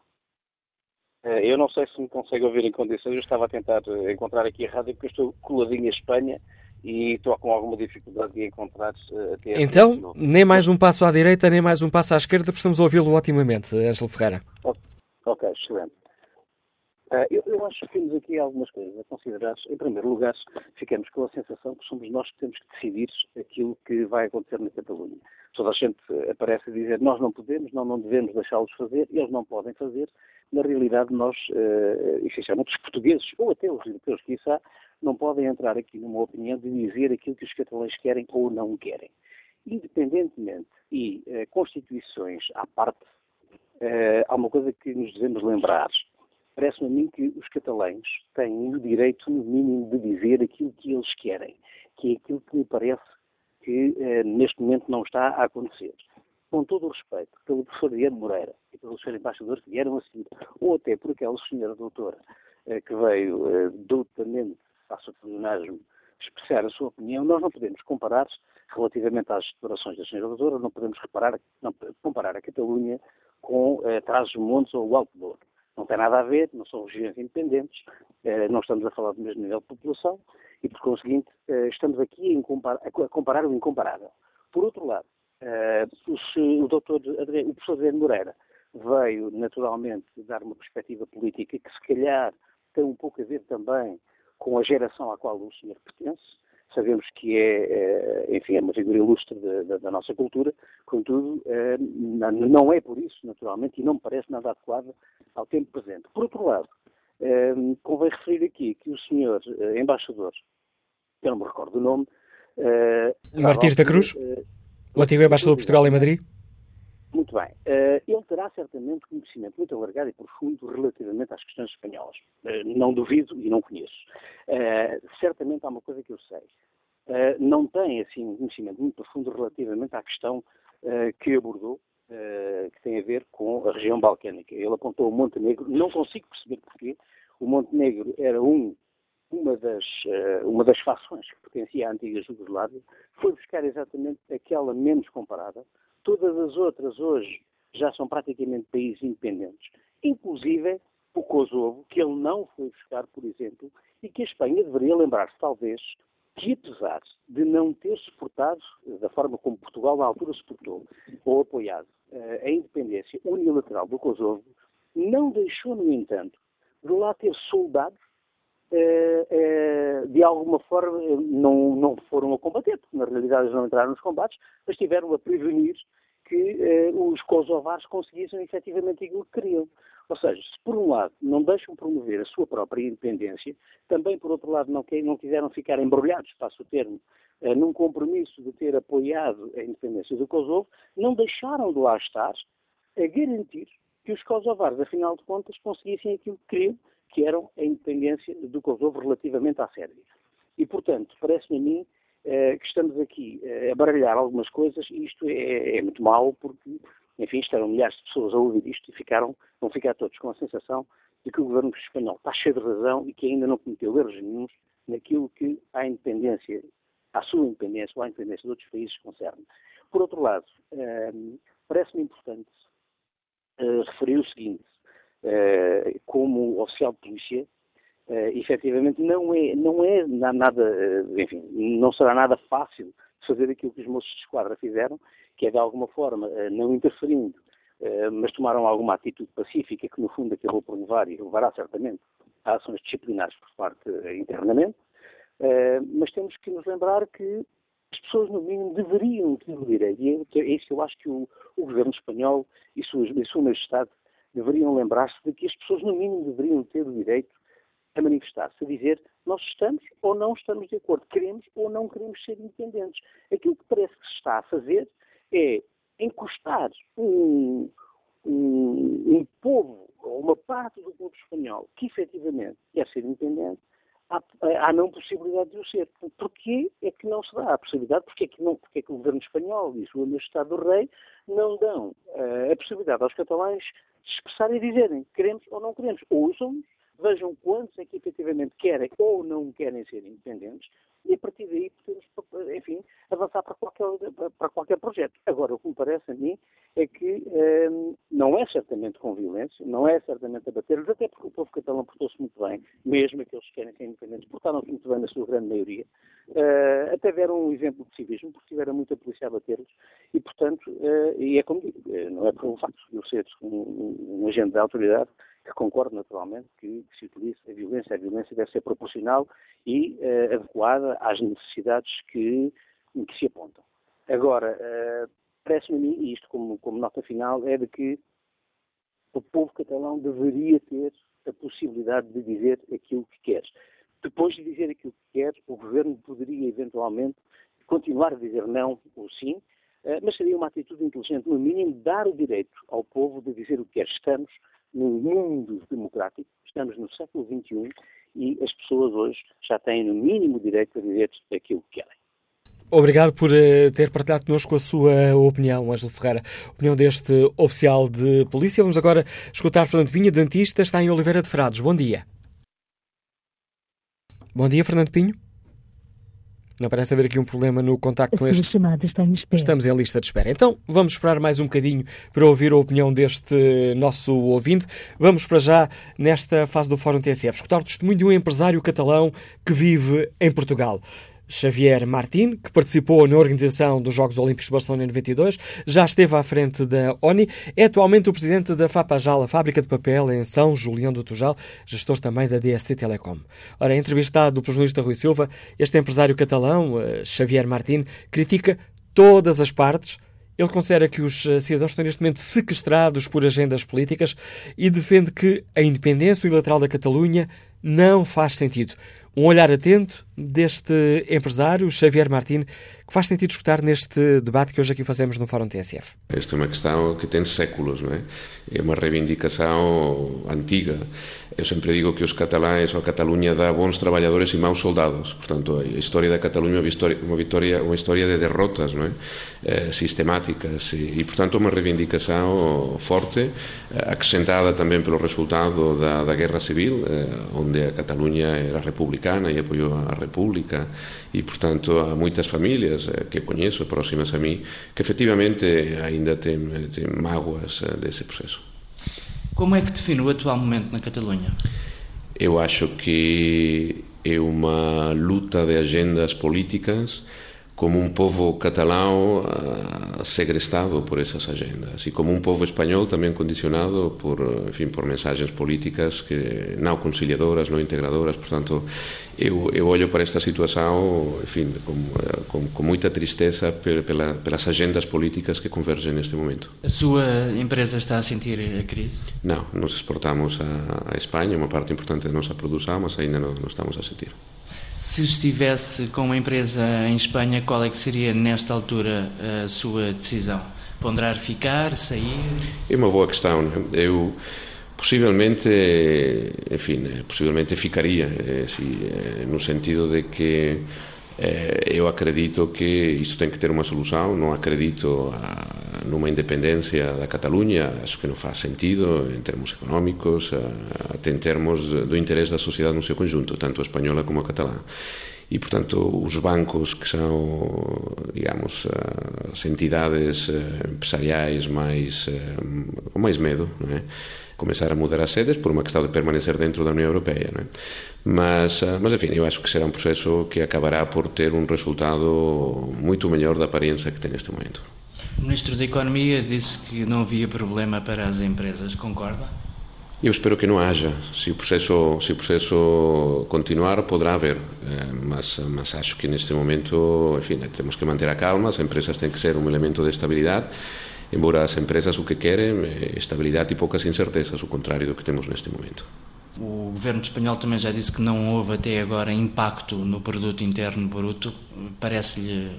Speaker 10: Eh, eu não sei se me consegue ouvir em condições. Eu estava a tentar eh, encontrar aqui a rádio porque eu estou coladinho à Espanha e estou com alguma dificuldade de encontrar eh,
Speaker 2: até Então, nem mais um passo à direita, nem mais um passo à esquerda, precisamos ouvi-lo otimamente, Ângelo Ferreira.
Speaker 10: Ok, excelente. Uh, eu, eu, acho que temos aqui algumas coisas a considerar. Em primeiro lugar, ficamos com a sensação que somos nós que temos que decidir aquilo que vai acontecer na Catalunha. Toda a gente aparece a dizer nós não podemos, não, não devemos deixá-los fazer, eles não podem fazer. Na realidade, nós, uh, essencialmente os portugueses, ou até os europeus, quiçá, não podem entrar aqui numa opinião de dizer aquilo que os catalães querem ou não querem. Independentemente e uh, constituições à parte, há uma coisa que nos devemos lembrar parece-me a mim que os catalães têm o direito, no mínimo, de dizer aquilo que eles querem, que é aquilo que me parece que eh, neste momento não está a acontecer. Com todo o respeito pelo professor Diano Moreira e pelo senhor embaixador que vieram a seguir, ou até por aquela senhora doutora eh, que veio eh, doutamente, faça o pleonasmo, expressar a sua opinião, nós não podemos comparar relativamente às declarações da senhora doutora, não podemos reparar, não, comparar a Catalunha com eh, Trás-os-Montes ou o Alto Douro. Não tem nada a ver, não são regiões independentes, eh, não estamos a falar do mesmo nível de população e, por conseguinte, eh, estamos aqui a comparar, o incomparável. Por outro lado, eh, o, doutor, o professor Adriano Moreira veio, naturalmente, dar uma perspectiva política que, se calhar, tem um pouco a ver também com a geração à qual o senhor pertence, sabemos que é, é, enfim, é uma figura ilustre da, da, da nossa cultura, contudo, é, não é por isso, naturalmente, e não me parece nada adequado ao tempo presente. Por outro lado, é, convém referir aqui que o senhor embaixador, eu não me recordo o nome...
Speaker 2: Martins da Cruz? o antigo embaixador de Portugal em Madrid?
Speaker 10: Muito bem. Ele terá certamente conhecimento muito alargado e profundo relativamente às questões espanholas. Não duvido e não conheço. Certamente há uma coisa que eu sei. Não tem, assim, um conhecimento muito profundo relativamente à questão que abordou, que tem a ver com a região balcânica. Ele apontou o Montenegro. Não consigo perceber porquê. O Montenegro era um uma das, uma das fações que pertencia à antiga Jugoslávia, foi buscar exatamente aquela menos comparada, Todas as outras hoje já são praticamente países independentes, inclusive o Kosovo, que ele não foi buscar, por exemplo, e que a Espanha deveria lembrar-se, talvez, que, apesar de não ter suportado, da forma como Portugal na altura suportou, ou apoiado, uh, a independência unilateral do Kosovo, não deixou, no entanto, de lá ter soldados eh, eh, de alguma forma não, não foram a combater, porque na realidade eles não entraram nos combates, mas estiveram a prevenir que eh, os kosovares conseguissem efetivamente aquilo que queriam. Ou seja, se por um lado não deixam promover a sua própria independência, também por outro lado não, quiseram ficar embrulhados, passo o termo, num compromisso de ter apoiado a independência do Kosovo, não deixaram de lá estar a garantir que os kosovares, afinal de contas, conseguissem aquilo que queriam, que eram a independência do Kosovo relativamente à Sérvia. E, portanto, parece-me a mim eh, que estamos aqui eh, a baralhar algumas coisas e isto é, é muito mau porque, enfim, estarão milhares de pessoas a ouvir isto e ficaram, vão ficar todos com a sensação de que o governo espanhol está cheio de razão e que ainda não cometeu erros nenhums naquilo que à independência, à sua independência ou à independência de outros países concerne. Por outro lado, eh, parece-me importante referir o seguinte, eh, como oficial de polícia, uh, efetivamente não é, não é nada, enfim, não será nada fácil fazer aquilo que os moços de esquadra fizeram, que é de alguma forma, uh, não interferindo, mas tomaram alguma atitude pacífica, que no fundo aquilo por levar e levará certamente a ações disciplinares por parte internamente, mas temos que nos lembrar que as pessoas, no mínimo, deveriam ter o direito, e é, é isso que eu acho que o, o governo espanhol e sua, e sua majestade deveriam lembrar-se de que as pessoas, no mínimo, deveriam ter o direito a manifestar-se, a dizer nós estamos ou não estamos de acordo, queremos ou não queremos ser independentes. Aquilo que parece que se está a fazer é encostar um, um, um povo, ou uma parte do povo espanhol, que efetivamente quer ser independente, à, não possibilidade de o ser. Porquê é que não se dá a possibilidade? Porquê é que, não, porquê é que o governo espanhol e sua majestade do rei não dão uh, a possibilidade aos catalães de expressarem e dizerem queremos ou não queremos. Ouçam-nos, vejam quantos é que efetivamente querem ou não querem ser independentes e a partir daí podemos, enfim, avançar para qualquer, para qualquer projeto. Agora, o que me parece a mim é que um, não é certamente com violência, não é certamente a bater-lhes, até porque o povo catalão portou-se muito bem, mesmo aqueles que querem ser independentes, portaram-se muito bem na sua grande maioria, uh, até deram um exemplo de civismo, porque tiveram muita polícia a bater-lhes, e portanto, uh, e é como digo, uh, não é por um facto de eu ser um, um agente da autoridade, que concordo naturalmente que, se utilize a violência. A violência deve ser proporcional e uh, adequada às necessidades que, que se apontam. Agora, uh, parece-me a mim, isto como, como nota final, é de que o povo catalão deveria ter a possibilidade de dizer aquilo que quer. Depois de dizer aquilo que quer, o governo poderia eventualmente continuar a dizer não ou sim, eh, mas seria uma atitude inteligente, no mínimo, dar o direito ao povo de dizer o que quer. Estamos num mundo democrático, estamos no século XXI e as pessoas hoje já têm, no mínimo, direito a dizer aquilo que querem.
Speaker 2: Obrigado por uh, ter partilhado connosco a sua opinião, Ângelo Ferreira. Opinião deste oficial de polícia. Vamos agora escutar Fernando Pinho, dentista, está em Oliveira de Frades. Bom dia. Bom dia, Fernando Pinho. Não parece haver aqui um problema no contacto com este.
Speaker 11: chamada está em espera.
Speaker 2: Estamos em lista de espera. Então, vamos esperar mais um bocadinho para ouvir a opinião deste nosso ouvinte. Vamos para já, nesta fase do Fórum TSF, escutar o testemunho de um empresário catalão que vive em Portugal. Xavier Martin, que participou na organização dos Jogos Olímpicos de Barcelona em 92, já esteve à frente da ONI, é atualmente o presidente da Fapajal, a fábrica de papel em São Julião do Tujal, gestor também da DST Telecom. Ora, entrevistado pelo jornalista Rui Silva, este empresário catalão, eh, Xavier Martin, critica todas as partes ele considera que os eh, cidadãos estão neste momento sequestrados por agendas políticas e defende que a independência unilateral da Catalunha não faz sentido. Um olhar atento deste empresário, Xavier Martin, que faz sentido escutar neste debate que hoje aqui fazemos no Fórum TSF.
Speaker 12: Esta é uma questão que tem séculos, não é? É uma reivindicação antiga. Eu sempre digo que os catalães ou a Catalunha dá bons trabalhadores e maus soldados. Portanto, a história da Catalunha é uma história, uma, vitória, uma história de derrotas não é? Eh, sistemáticas e, portanto, uma reivindicação forte, eh, acrescentada também pelo resultado da, da Guerra Civil, eh, onde a Catalunha era republicana e apoiou a República e, portanto, há muitas famílias eh, que conheço, próximas a mim, que efetivamente ainda têm, têm mágoas eh, desse processo.
Speaker 13: Como é que define o atual momento na Catalunha?
Speaker 12: Eu acho que é uma luta de agendas políticas como un povo catalán uh, segrestado por esas agendas e como un povo español tamén condicionado por, en fin, por mensaxes políticas que non conciliadoras, non integradoras, por tanto, eu, eu ollo para esta situación, en fin, con, con, con moita tristeza pela, pelas agendas políticas que convergen neste momento.
Speaker 11: A súa empresa está a sentir a crise?
Speaker 12: Non, nos exportamos a, a España, unha parte importante da nosa produção, mas ainda non, non estamos a sentir.
Speaker 11: Se estivesse com uma empresa em Espanha, qual é que seria nesta altura a sua decisão? Ponderar ficar, sair?
Speaker 12: É uma boa questão. Eu possivelmente, enfim, possivelmente ficaria, no sentido de que eu acredito que isto ten que ter unha solución, non acredito a, nunha independencia da Cataluña, acho que non faz sentido en termos económicos, até en termos do interés da sociedade no seu conjunto, tanto a española como a catalá. E, portanto, os bancos que são, digamos, as entidades eh, empresariais máis, eh, com máis medo, non é? começar a mudar as sedes por uma questão de permanecer dentro da União Europeia. Não é? Mas, eh, mas, enfim, eu acho que será um processo que acabará por ter um resultado muito melhor da aparência que tem neste momento.
Speaker 11: O Ministro da Economia disse que não havia problema para as empresas, concorda?
Speaker 12: Eu espero que não haja. Se o processo, se o processo continuar, poderá haver. Eh, mas, mas acho que neste momento, enfim, temos que manter a calma, as empresas têm que ser um elemento de estabilidade embora as empresas o que querem é estabilidade e poucas incertezas, o contrário do que temos neste momento.
Speaker 11: O governo espanhol também já disse que não houve até agora impacto no produto interno bruto. Parece-lhe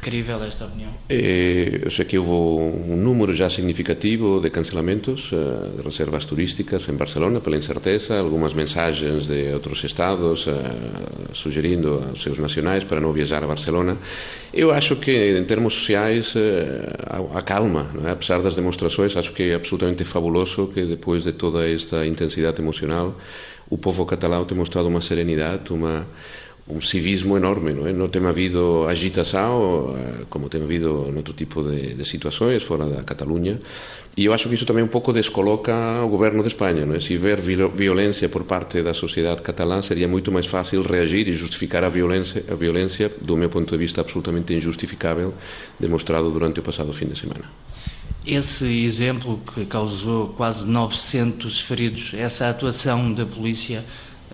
Speaker 11: crível esta opinião?
Speaker 12: Eh, eu sei que houve um número já significativo de cancelamentos uh, de reservas turísticas em Barcelona pela incerteza, algumas mensagens de outros estados uh, sugerindo aos seus nacionais para não viajar a Barcelona. Eu acho que em termos sociais uh, a calma, é? apesar das demonstrações, acho que é absolutamente fabuloso que depois de toda esta intensidade emocional o povo catalão tem mostrado uma serenidade, uma un civismo enorme, non, é? non tem habido agitação eh, como tem habido noutro tipo de, de situações fora da Cataluña e eu acho que iso tamén un pouco descoloca o governo de España non é? se ver violencia por parte da sociedade catalã sería moito máis fácil reagir e justificar a violencia, a violencia do meu ponto de vista absolutamente injustificável demonstrado durante o passado fim de semana
Speaker 11: Esse exemplo que causou quase 900 feridos, essa atuação da polícia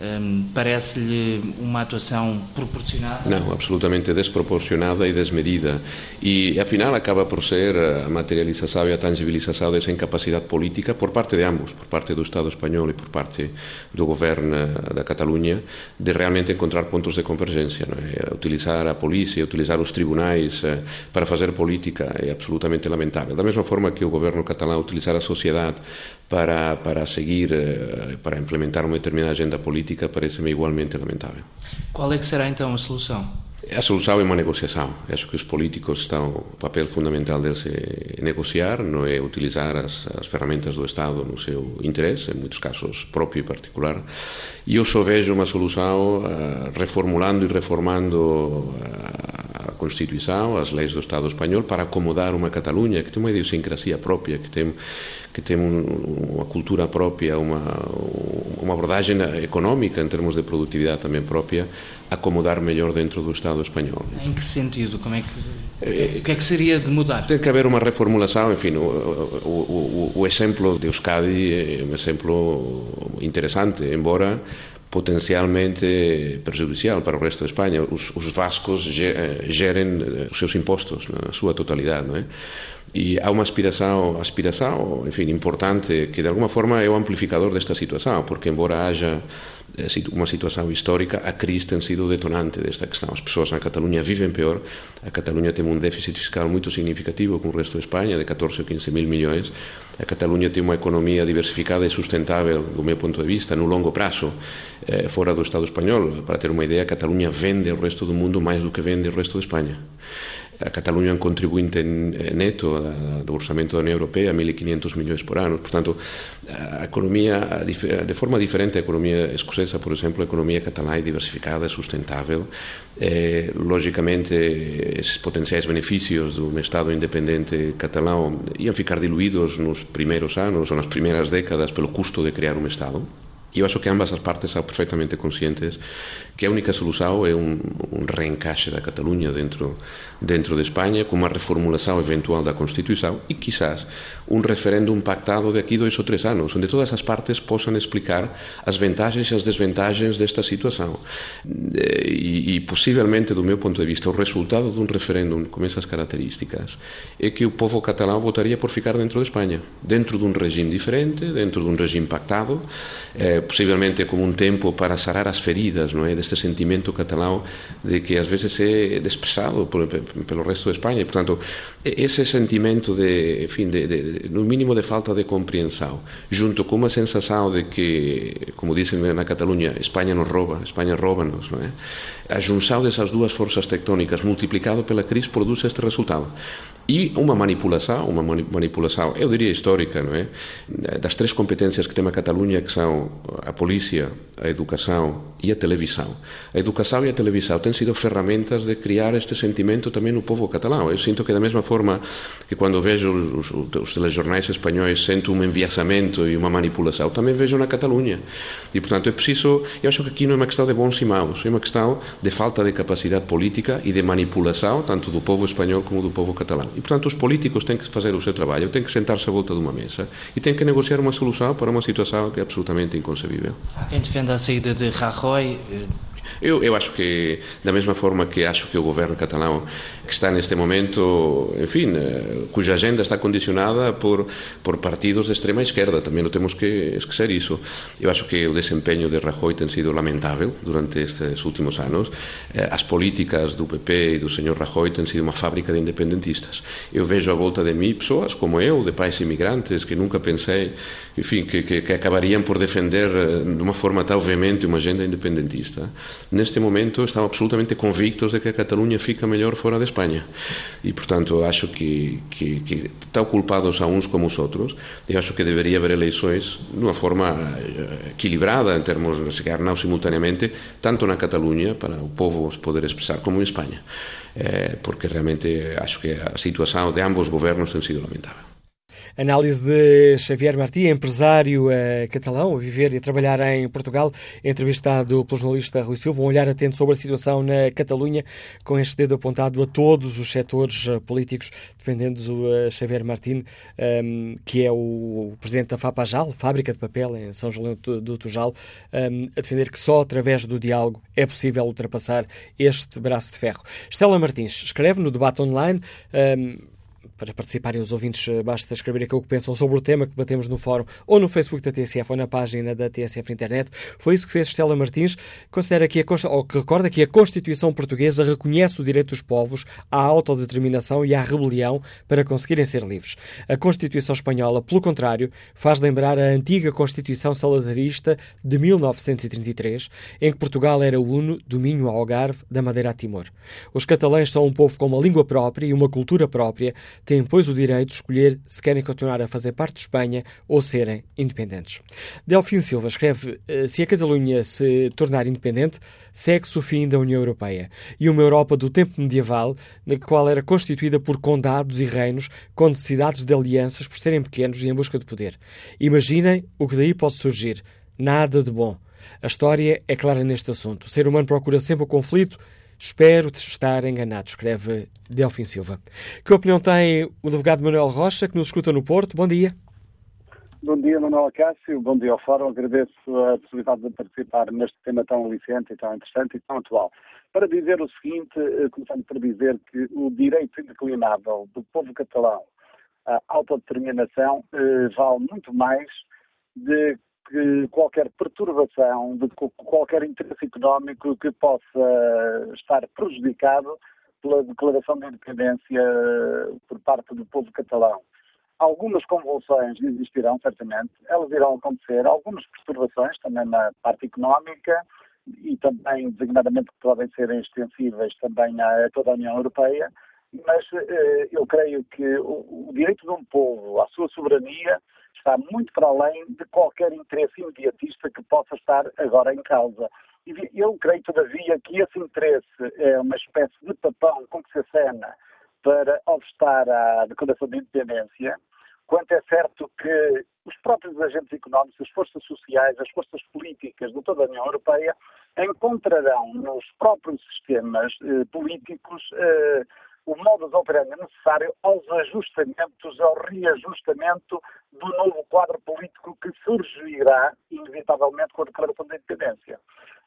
Speaker 11: um, Parece-lhe uma atuação proporcionada?
Speaker 12: Não, absolutamente desproporcionada e desmedida. E, afinal, acaba por ser a materialização e a tangibilização dessa incapacidade política por parte de ambos, por parte do Estado espanhol e por parte do governo da Catalunha, de realmente encontrar pontos de convergência. É? Utilizar a polícia, utilizar os tribunais eh, para fazer política é absolutamente lamentável. Da mesma forma que o governo catalão utilizar a sociedade para, para seguir, eh, para implementar uma determinada agenda política, parece-me igualmente lamentável.
Speaker 11: Qual é que será então a solução?
Speaker 12: A solução é uma negociação. Acho que os políticos estão. O papel fundamental deles é negociar, não é utilizar as, as ferramentas do Estado no seu interesse, em muitos casos próprio e particular. E eu só vejo uma solução uh, reformulando e reformando a Constituição, as leis do Estado espanhol, para acomodar uma Catalunha que tem uma idiosincrasia própria, que tem que tem um, uma cultura própria, uma, uma abordagem económica em termos de produtividade também própria, acomodar melhor dentro do Estado espanhol.
Speaker 11: Em que sentido? Como é que, o que é que seria de mudar?
Speaker 12: Tem que haver uma reformulação, enfim, o, o, o, o exemplo de Euskadi é um exemplo interessante, embora potencialmente prejudicial para o resto de Espanha. Os, os vascos gerem eh, os seus impostos na sua totalidade, não é? E há uma aspiração, aspiração, enfim, importante que de alguma forma é o amplificador desta situação, porque embora haja eh, uma situação histórica, a crise tem sido detonante desta questão. As pessoas na Catalunha vivem pior, a Catalunha tem um déficit fiscal muito significativo com o resto da Espanha, de 14 ou 15 mil milhões. A Catalunha tem uma economia diversificada e sustentável, do meu ponto de vista, no longo prazo, eh, fora do Estado espanhol. Para ter uma ideia, a Catalunha vende ao resto do mundo mais do que vende ao resto da Espanha. A Cataluña é un contribuinte neto do orçamento da Unión Europea, 1.500 millóns por ano. Portanto, a economía, de forma diferente a economía escocesa, por exemplo, a economía catalá é diversificada, sustentável. Eh, lógicamente, esses potenciais beneficios dun Estado independente catalán ian ficar diluídos nos primeiros anos ou nas primeiras décadas pelo custo de crear un Estado E eu acho que ambas as partes são perfeitamente conscientes que a única solução é um, um reencaixe da Catalunha dentro, dentro de Espanha, com uma reformulação eventual da Constituição e, quizás, um referéndum pactado daqui dois ou três anos, onde todas as partes possam explicar as vantagens e as desvantagens desta situação. E, e, possivelmente, do meu ponto de vista, o resultado de um referéndum com essas características é que o povo catalão votaria por ficar dentro de Espanha, dentro de um regime diferente, dentro de um regime pactado, eh, possivelmente como um tempo para sarar as feridas não é, deste sentimento catalão de que às vezes é desprezado por, pelo resto de Espanha. E, portanto, esse sentimento de, enfim, de, de, no mínimo de falta de compreensão, junto com uma sensação de que, como dizem na Catalunha, Espanha nos rouba, Espanha rouba-nos, é? A junção dessas duas forças tectónicas multiplicado pela crise produz este resultado. E uma manipulação, uma manipulação, eu diria histórica, não é? Das três competências que tem a Catalunha, que são a polícia, a educação e a televisão. A educação e a televisão têm sido ferramentas de criar este sentimento também no povo catalão. Eu sinto que da mesma forma que quando vejo os, os, os telejornais espanhóis sinto um enviasamento e uma manipulação, também vejo na Catalunha. E, portanto, é preciso... Eu acho que aqui não é uma questão de bons e maus, é uma questão de falta de capacidade política e de manipulação, tanto do povo espanhol como do povo catalão. E, portanto, os políticos têm que fazer o seu trabalho, têm que sentar-se à volta de uma mesa e têm que negociar uma solução para uma situação que é absolutamente inconcebível.
Speaker 11: Quem defende a saída de Rajoy
Speaker 12: eu, eu acho que, da mesma forma que acho que o governo catalão, que está neste momento, enfim, eh, cuja agenda está condicionada por, por partidos de extrema esquerda, também não temos que esquecer isso. Eu acho que o desempenho de Rajoy tem sido lamentável durante estes últimos anos. Eh, as políticas do PP e do senhor Rajoy têm sido uma fábrica de independentistas. Eu vejo à volta de mim pessoas como eu, de pais imigrantes, que nunca pensei, enfim, que, que, acabariam por defender eh, de uma forma tão veemente uma agenda independentista neste momento estão absolutamente convictos de que a Catalunha fica melhor fora de Espanha. E, portanto, acho que, que, que culpados a uns como os outros e acho que deveria haver eleições de uma forma eh, equilibrada, em termos se não simultaneamente, tanto na Catalunha, para o povo poder expressar, como em Espanha. Eh, porque realmente acho que a situação de ambos governos tem sido lamentável.
Speaker 2: Análise de Xavier Martí, empresário uh, catalão, a viver e a trabalhar em Portugal, entrevistado pelo jornalista Rui Silva. Um olhar atento sobre a situação na Catalunha, com este dedo apontado a todos os setores uh, políticos, defendendo uh, Xavier Martín, um, ehm, que é o, o, presidente da FAPAJAL, Fábrica de Papel, em São João do Tujal, um, ehm, a defender que só através do diálogo é possível ultrapassar este braço de ferro. Estela Martins escreve no debate online. Um, ehm, para participarem os ouvintes, eh, basta escrever aquilo que pensam sobre o tema que debatemos no fórum ou no Facebook da TSF ou na página da TSF Internet. Foi isso que fez Estela Martins, considera que a, ou que recorda que a Constituição portuguesa reconhece o direito dos povos à autodeterminação e à rebelião para conseguirem ser livres. A Constituição espanhola, pelo contrário, faz lembrar a antiga Constituição saladarista de 1933, em que Portugal era uno do Minho ao Algarve, da Madeira a Timor. Os catalães são um povo com uma língua própria e uma cultura própria, têm, pois, o direito de escolher se querem continuar a fazer parte de Espanha ou serem independentes. Delfim Silva escreve: eh, se a Catalunha se tornar independente, segue-se o fim da União Europeia e uma Europa do tempo medieval, na qual era constituída por condados e reinos com necessidades de alianças por serem pequenos e em busca de poder. Imaginem o que daí pode surgir. Nada de bom. A história é clara neste assunto. O ser humano procura sempre o conflito Espero estar enganado, escreve Delfim Silva. Que opinião tem o advogado Manuel Rocha, que nos escuta no Porto? Bom dia.
Speaker 13: Bom dia, Manuel Cássio. Bom dia ao Fórum. Agradeço a possibilidade de participar neste tema tão aliciente e tão interessante e tão atual. Para dizer o seguinte, eh, começando por dizer que o direito indeclinável do povo catalão à autodeterminação eh, vale muito mais de que qualquer perturbação, de qualquer interesse económico que possa estar prejudicado pela declaração de independência por parte do povo catalão. Algumas convulsões existirão, certamente, elas irão acontecer, algumas perturbações também na parte económica e também, designadamente, que podem ser extensíveis também a toda a União Europeia, mas eh, eu creio que o direito de um povo à sua soberania está muito para além de qualquer interesse imediatista que possa estar agora em causa. E eu creio, todavia, que esse interesse é uma espécie de papão com que se acena para obstar à declaração de independência, quanto é certo que os próprios agentes económicos, as forças sociais, as forças políticas de toda a União Europeia encontrarão nos próprios sistemas eh, políticos eh, o modo de operandi necessário aos ajustamentos, ao reajustamento do novo quadro político que surgirá, inevitavelmente, com a Declaração de Independência.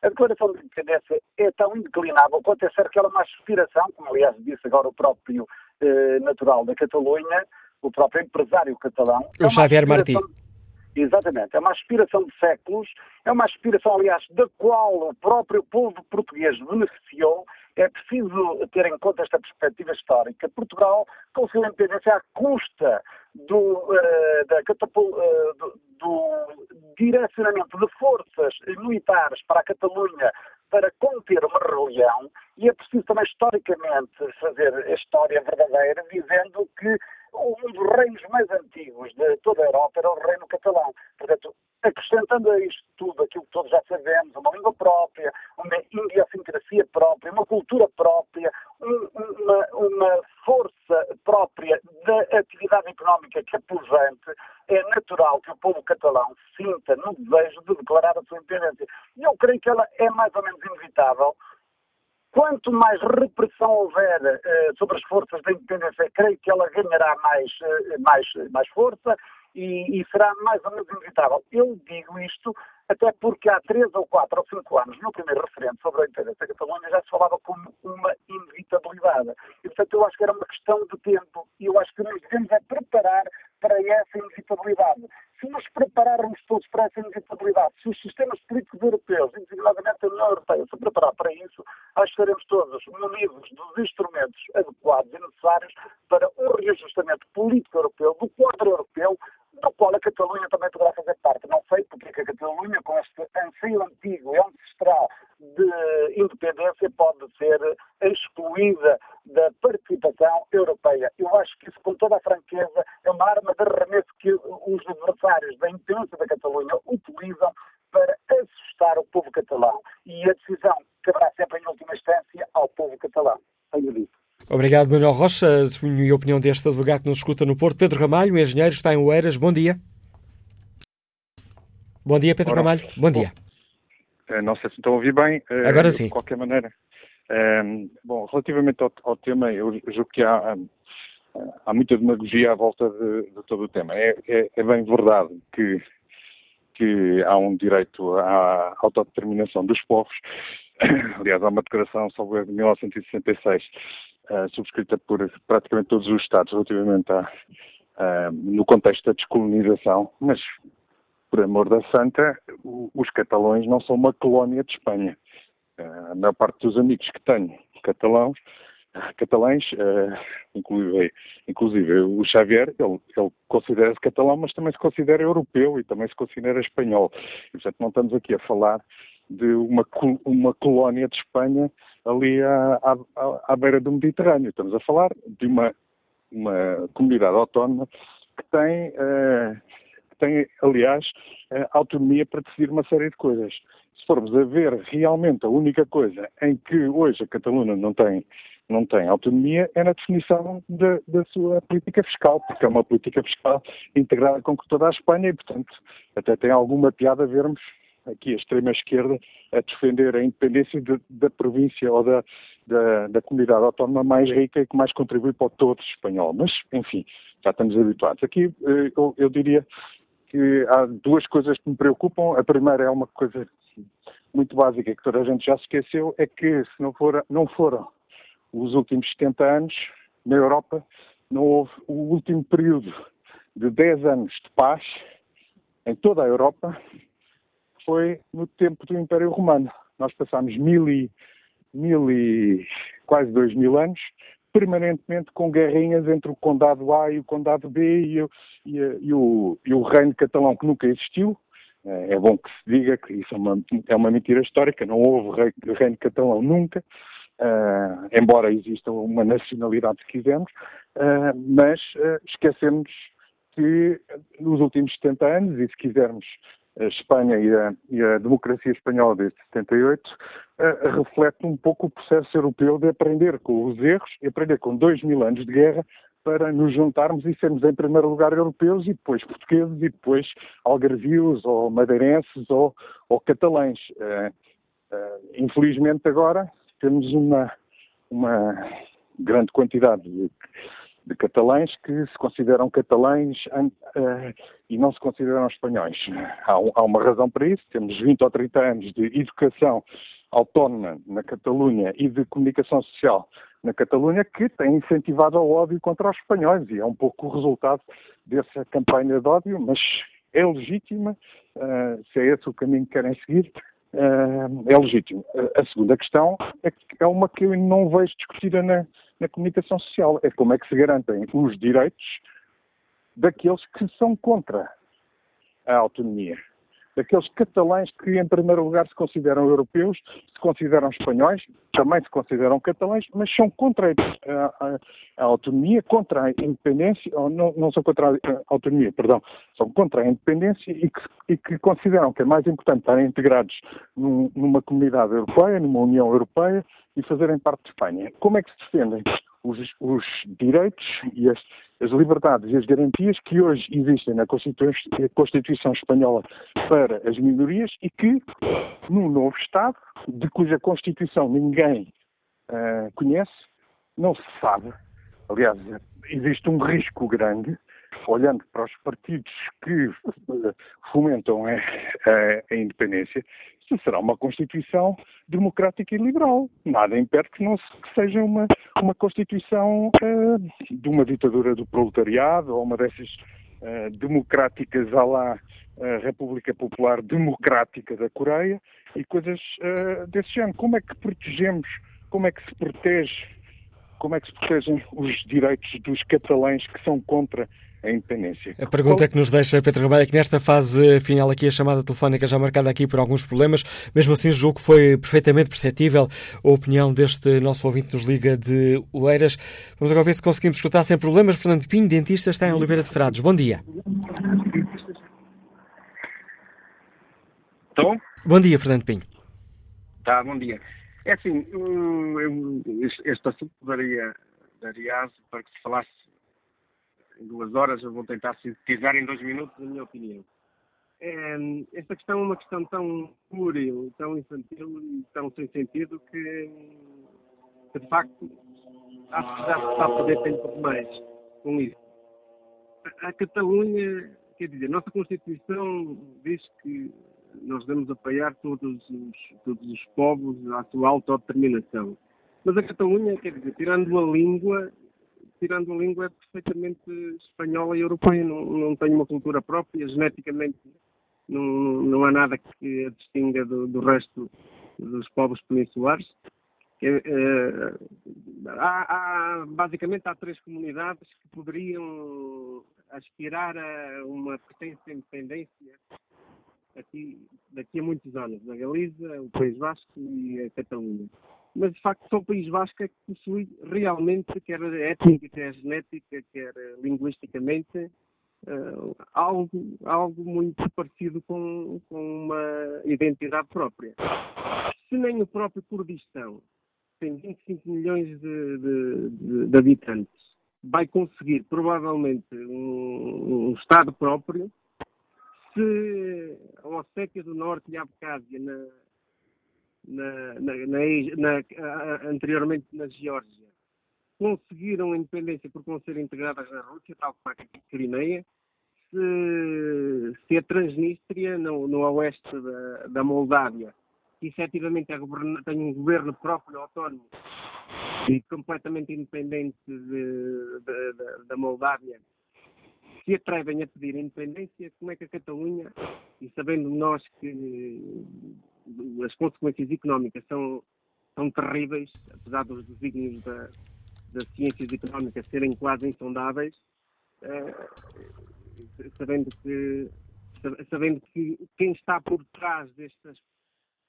Speaker 13: A Declaração de Independência é tão indeclinável quanto é certo que ela é uma aspiração, como aliás disse agora o próprio eh, natural da Catalunha, o próprio empresário catalão.
Speaker 2: O é Xavier Martí.
Speaker 13: Exatamente, é uma aspiração de séculos, é uma aspiração, aliás, da qual o próprio povo português beneficiou. É preciso ter em conta esta perspectiva histórica. Portugal conseguiu a independência à custa do, uh, da uh, do, do direcionamento de forças militares para a Catalunha para conter uma rebelião. E é preciso também historicamente fazer a história verdadeira dizendo que um dos reinos mais antigos de toda a Europa era o reino catalão. Portanto, acrescentando a isto tudo aquilo que todos já sabemos, uma língua própria, uma idiosincrasia própria, uma cultura própria, uma, uma força própria da atividade económica que é pujante, é natural que o povo catalão sinta no desejo de declarar a sua independência. E eu creio que ela é mais ou menos inevitável, Quanto mais repressão houver uh, sobre as forças da independência, creio que ela ganhará mais, uh, mais, mais força e, e, será mais ou menos inevitável. Eu digo isto até porque há três ou quatro ou cinco anos, no primeiro referendo sobre a independência da Catalunha, já se falava como uma inevitabilidade. E, portanto, eu acho que era uma questão de tempo e eu acho que nós devemos é preparar para essa inevitabilidade. Se nos prepararmos todos para essa inevitabilidade, se os sistemas políticos europeus, a União Europeia, se preparar para isso, que estaremos todos munidos dos instrumentos adequados e necessários para um reajustamento político europeu, do quadro europeu, do qual a Catalunha também poderá fazer parte. Não sei porque é que a Catalunha, com este anseio antigo e ancestral de independência, pode ser excluída da participação europeia. Eu acho que isso, com toda a franqueza, é uma arma de arremesso que os adversários da independência da Catalunha utilizam para assustar o povo catalão. E a decisão caberá sempre, em última instância, ao povo catalão. Tenho dito.
Speaker 2: Obrigado, Manuel Rocha. A opinião deste advogado que nos escuta no Porto. Pedro Ramalho, engenheiro, está em Oeiras. Bom dia. Bom dia, Pedro Ora, Ramalho. Bom dia.
Speaker 14: Bom, eh, não sei se estão a ouvir bem.
Speaker 2: Eh, Agora sim.
Speaker 14: De qualquer maneira. Eh, bom, relativamente ao, ao, tema, eu julgo que há, há muita demagogia à volta de, de todo o tema. É, é, é, bem verdade que, que há um direito à autodeterminação dos povos. [COUGHS] Aliás, há uma declaração sobre de 1966 uh, subscrita por praticamente todos os Estados relativamente a, uh, no contexto da descolonização, mas, por amor da santa, os catalães não são uma colónia de Espanha. Uh, a maior parte dos amigos que tenho catalãos, catalães, inclusive, inclusive, o Xavier, ele, ele considera-se catalão, mas também se considera europeu e também se considera espanhol. E, portanto, não estamos aqui a falar de uma, uma colónia de Espanha ali à, à, à, beira do Mediterrâneo. Estamos a falar de uma, uma comunidade autónoma que tem, uh, que tem aliás, uh, autonomia para decidir uma série de coisas. Se formos a ver realmente a única coisa em que hoje a Catalunha não tem, não tem autonomia é na definição da, da sua política fiscal, porque é uma política fiscal integrada com toda a Espanha e, portanto, até tem alguma piada vermos aqui a extrema-esquerda, a defender a independência de, da província ou da, da, da, comunidade autónoma mais rica e que mais contribui para o todo espanhol. Mas, enfim, já estamos habituados. Aqui eh, eu, eu diria que há duas coisas que me preocupam. A primeira é uma coisa muito básica que toda a gente já se esqueceu, é que se não, for, não foram os últimos 70 anos na Europa, não houve o último período de 10 anos de paz em toda a Europa foi no tempo do Império Romano. Nós passámos mil e, mil e quase dois mil anos permanentemente com guerrinhas entre o Condado A e o Condado B e e, e o, e o Reino Catalão, que nunca existiu. É, é bom que se diga que isso é uma, é uma mentira histórica, não houve rei, Reino Catalão nunca, uh, embora exista uma nacionalidade, se quisermos, uh, mas uh, esquecemos que nos últimos 70 anos, e se quisermos a Espanha e a, e a, democracia espanhola desde 78 uh, reflete um pouco o processo europeu de aprender com os erros e aprender com dois mil anos de guerra para nos juntarmos e sermos em primeiro lugar europeus e depois portugueses e depois algarvios ou madeirenses ou, ou catalães. Uh, uh, infelizmente agora temos uma, uma grande quantidade de, de catalães que se consideram catalães uh, e não se consideram espanhóis. Há, há, uma razão para isso. Temos 20 ou 30 anos de educação autónoma na Catalunha e de comunicação social na Catalunha que tem incentivado o ódio contra os espanhóis e é um pouco o resultado dessa campanha de ódio, mas é legítima, uh, se é esse o caminho que querem seguir, é legítimo. a segunda questão é, é uma que eu não vejo discutida na, na comunicação social, é como é que se garantem os direitos daqueles que são contra a autonomia daqueles catalães que, em primeiro lugar, se consideram europeus, se consideram espanhóis, também se consideram catalães, mas são contra a, a, a autonomia, contra a independência, ou não, não, são contra a autonomia, perdão, são contra a independência e que, e que consideram que é mais importante estarem integrados num, numa comunidade europeia, numa União Europeia e fazerem parte de Espanha. Como é que se defendem os, os direitos e as, as, liberdades e as garantias que hoje existem na Constituição, Espanhola para as minorias e que, num novo Estado, de cuja Constituição ninguém uh, conhece, não se sabe. Aliás, existe um risco grande, olhando para os partidos que fomentam a, a, a independência, será uma Constituição democrática e liberal. Nada impede que não seja uma, uma Constituição uh, de uma ditadura do proletariado ou uma dessas uh, democráticas à lá uh, República Popular Democrática da Coreia e coisas desse género. Como é que protegemos, como é que se protege, como é que se protegem os direitos dos catalães que são contra a independência.
Speaker 2: A pergunta que nos deixa Pedro Ramalho é que nesta fase final aqui, a chamada telefónica já marcada aqui por alguns problemas, mesmo assim julgo que foi perfeitamente perceptível a opinião deste nosso ouvinte nos liga de Oeiras. Vamos agora ver se conseguimos escutar sem problemas. Fernando Pinho, dentista, está em Oliveira de Frades. Bom dia.
Speaker 15: Estou?
Speaker 2: Bom dia, Fernando Pinho.
Speaker 15: Tá, bom dia. É assim, eu, este assunto daria, daria para que se falasse em duas horas, eu vou tentar sintetizar em dois minutos a minha opinião. É, esta questão é uma questão tão pueril, tão infantil e tão sem sentido que, que de facto, acho que já se está a perder tempo demais com isso. A, a Catalunha, quer dizer, a nossa Constituição diz que nós devemos apoiar todos os, todos os povos à sua autodeterminação. Mas a Catalunha, quer dizer, tirando a língua, tirando a língua, é perfeitamente espanhola e europeia. Não, não tem uma cultura própria, geneticamente não, não há nada que a distinga do, do resto dos povos peninsulares. É, é, há, há, basicamente há três comunidades que poderiam aspirar a uma de independência aqui, daqui a muitos anos. A Galiza, o País Vasco e a Catalunha mas de facto só o País Vasco é que possui realmente, quer étnica, quer genética, quer linguisticamente, uh, algo, algo muito parecido com, com uma identidade própria. Se nem o próprio Kurdistão tem 25 milhões de, de, de, de habitantes, vai conseguir provavelmente um, um Estado próprio, se a Ossétia do Norte e a Abkhazia na, na, na, na, anteriormente na Geórgia, conseguiram a independência por não serem integradas na Rússia, tal como a Crimeia, se, se a Transnistria, no, no oeste da, da Moldávia, que efetivamente é tem um governo próprio, autónomo e completamente independente de, de, de, da Moldávia, se atrevem a pedir independência, como é que a Catalunha, e sabendo nós que as consequências económicas são, são terríveis, apesar dos desígnios da, das ciências económicas serem quase insondáveis, eh, sabendo, que, sabendo que quem está por trás destas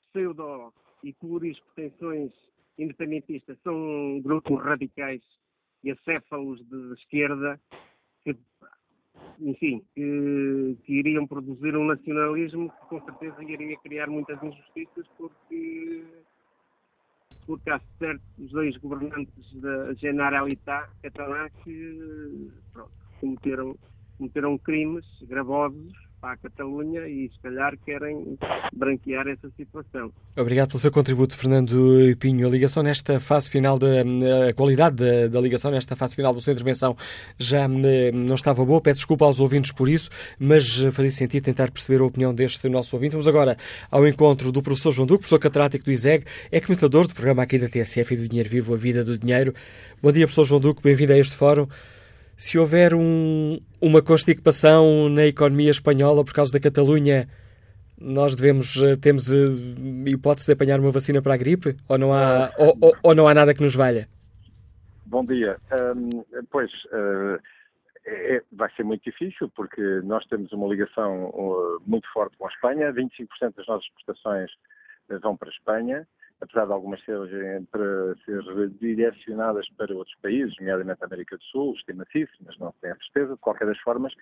Speaker 15: pseudo e pluris pretensões independentistas são grupos radicais e acéfalos de esquerda que enfim, que, que, iriam produzir um nacionalismo que com certeza iria criar muitas injustiças porque, porque há certos dois governantes da Generalitat catalã que pronto, cometeram, cometeram crimes gravosos para a Catalunha e se calhar querem branquear essa situação.
Speaker 2: Obrigado pelo seu contributo, Fernando Pinho. A ligação nesta fase final, da, a qualidade da, da ligação nesta fase final da sua intervenção já eh, não estava boa. Peço desculpa aos ouvintes por isso, mas fazia sentido tentar perceber a opinião deste nosso ouvinte. Vamos agora ao encontro do professor João Duque, professor catedrático do ISEG, é comentador do programa aqui da TSF e do Dinheiro Vivo, A Vida do Dinheiro. Bom dia, professor João Duque, bem-vindo a este fórum se houver um, uma constipação na economia espanhola por causa da Catalunha, nós devemos, eh, temos eh, hipótese de apanhar uma vacina para a gripe? Ou não há, ou, ou, ou não há nada que nos valha?
Speaker 16: Bom dia. Um, pois, uh, é, vai ser muito difícil porque nós temos uma ligação muito forte com a Espanha. 25% das nossas exportações vão para a Espanha apesar de algumas serem para ser direcionadas para outros países, nomeadamente a América do Sul, estima-se mas não se tem a certeza, de qualquer das formas,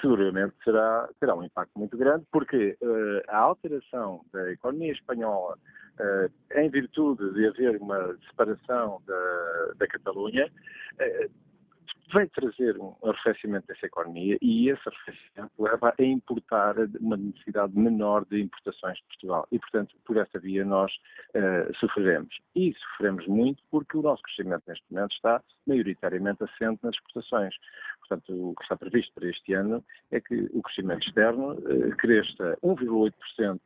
Speaker 16: seguramente será, terá um impacto muito grande, porque uh, a alteração da economia espanhola, uh, em virtude de haver uma separação da, da Catalunha, uh, vai trazer um arrefecimento dessa economia e esse arrefecimento leva a importar uma necessidade menor de importações de Portugal. E, portanto, por essa via nós uh, sofreremos. E sofremos muito porque o nosso crescimento neste momento está maioritariamente assente nas exportações. Portanto, o que está previsto para este ano é que o crescimento externo uh, cresça 1,8%,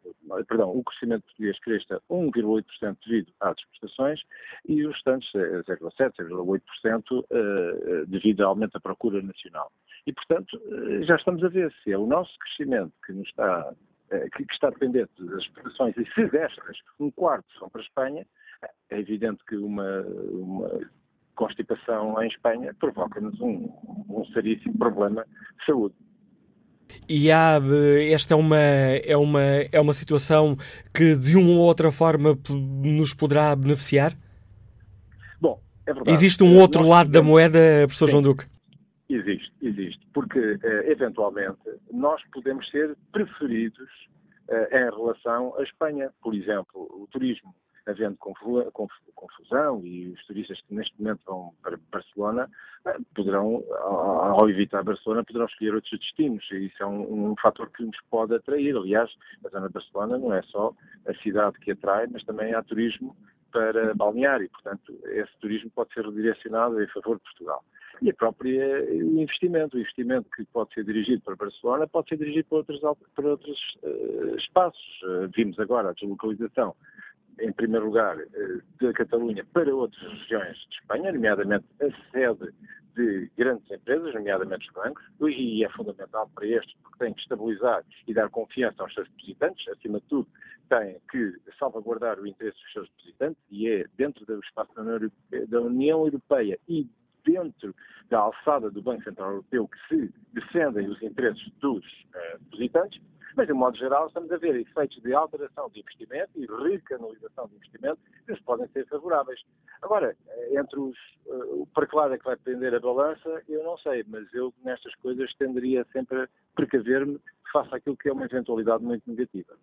Speaker 16: perdão, o crescimento português cresça 1,8% devido às exportações e os restantes 0,7%, 0,8% uh, devido ao aumento da procura nacional. E, portanto, já estamos a ver se é o nosso crescimento que nos está que está dependente das exportações e se destas um quarto são para a Espanha, é evidente que uma, uma constipação em Espanha provoca-nos um, um seríssimo problema de saúde.
Speaker 2: E há, esta é uma, é, uma, é uma situação que de uma ou outra forma nos poderá beneficiar?
Speaker 16: Bom, é verdade.
Speaker 2: Existe um outro Nós lado da moeda, professor Sim. João Duque?
Speaker 16: Existe, existe. Porque, eh, eventualmente, nós podemos ser preferidos eh, em relação à Espanha. Por exemplo, o turismo havendo confusão e os turistas que neste momento vão para Barcelona eh, poderão, ao evitar Barcelona, poderão escolher outros destinos e isso é um, um fator que nos pode atrair. Aliás, a zona de Barcelona não é só a cidade que atrai, mas também há turismo para balnear e, portanto, esse turismo pode ser redirecionado em favor de Portugal. E a própria o investimento, o investimento que pode ser dirigido para Barcelona pode ser dirigido para outros, para outros uh, espaços. Uh, vimos agora a deslocalização em primeiro lugar, eh, da Catalunha para outras regiões de Espanha, nomeadamente a sede de grandes empresas, nomeadamente os bancos, e é fundamental para estes porque têm que estabilizar e dar confiança aos seus depositantes, acima de tudo, têm que salvaguardar o interesse dos seus depositantes e é dentro do espaço da União Europeia e dentro da alçada do Banco Central Europeu que se defendem os interesses dos depositantes mas, de modo geral, estamos a ver efeitos de alteração de investimento e recanalização de investimento que nos podem ser favoráveis. Agora, entre os. Uh, para que lado é que vai depender a balança, eu não sei, mas eu, nestas coisas, tenderia sempre a precaver-me face àquilo que é uma eventualidade muito negativa.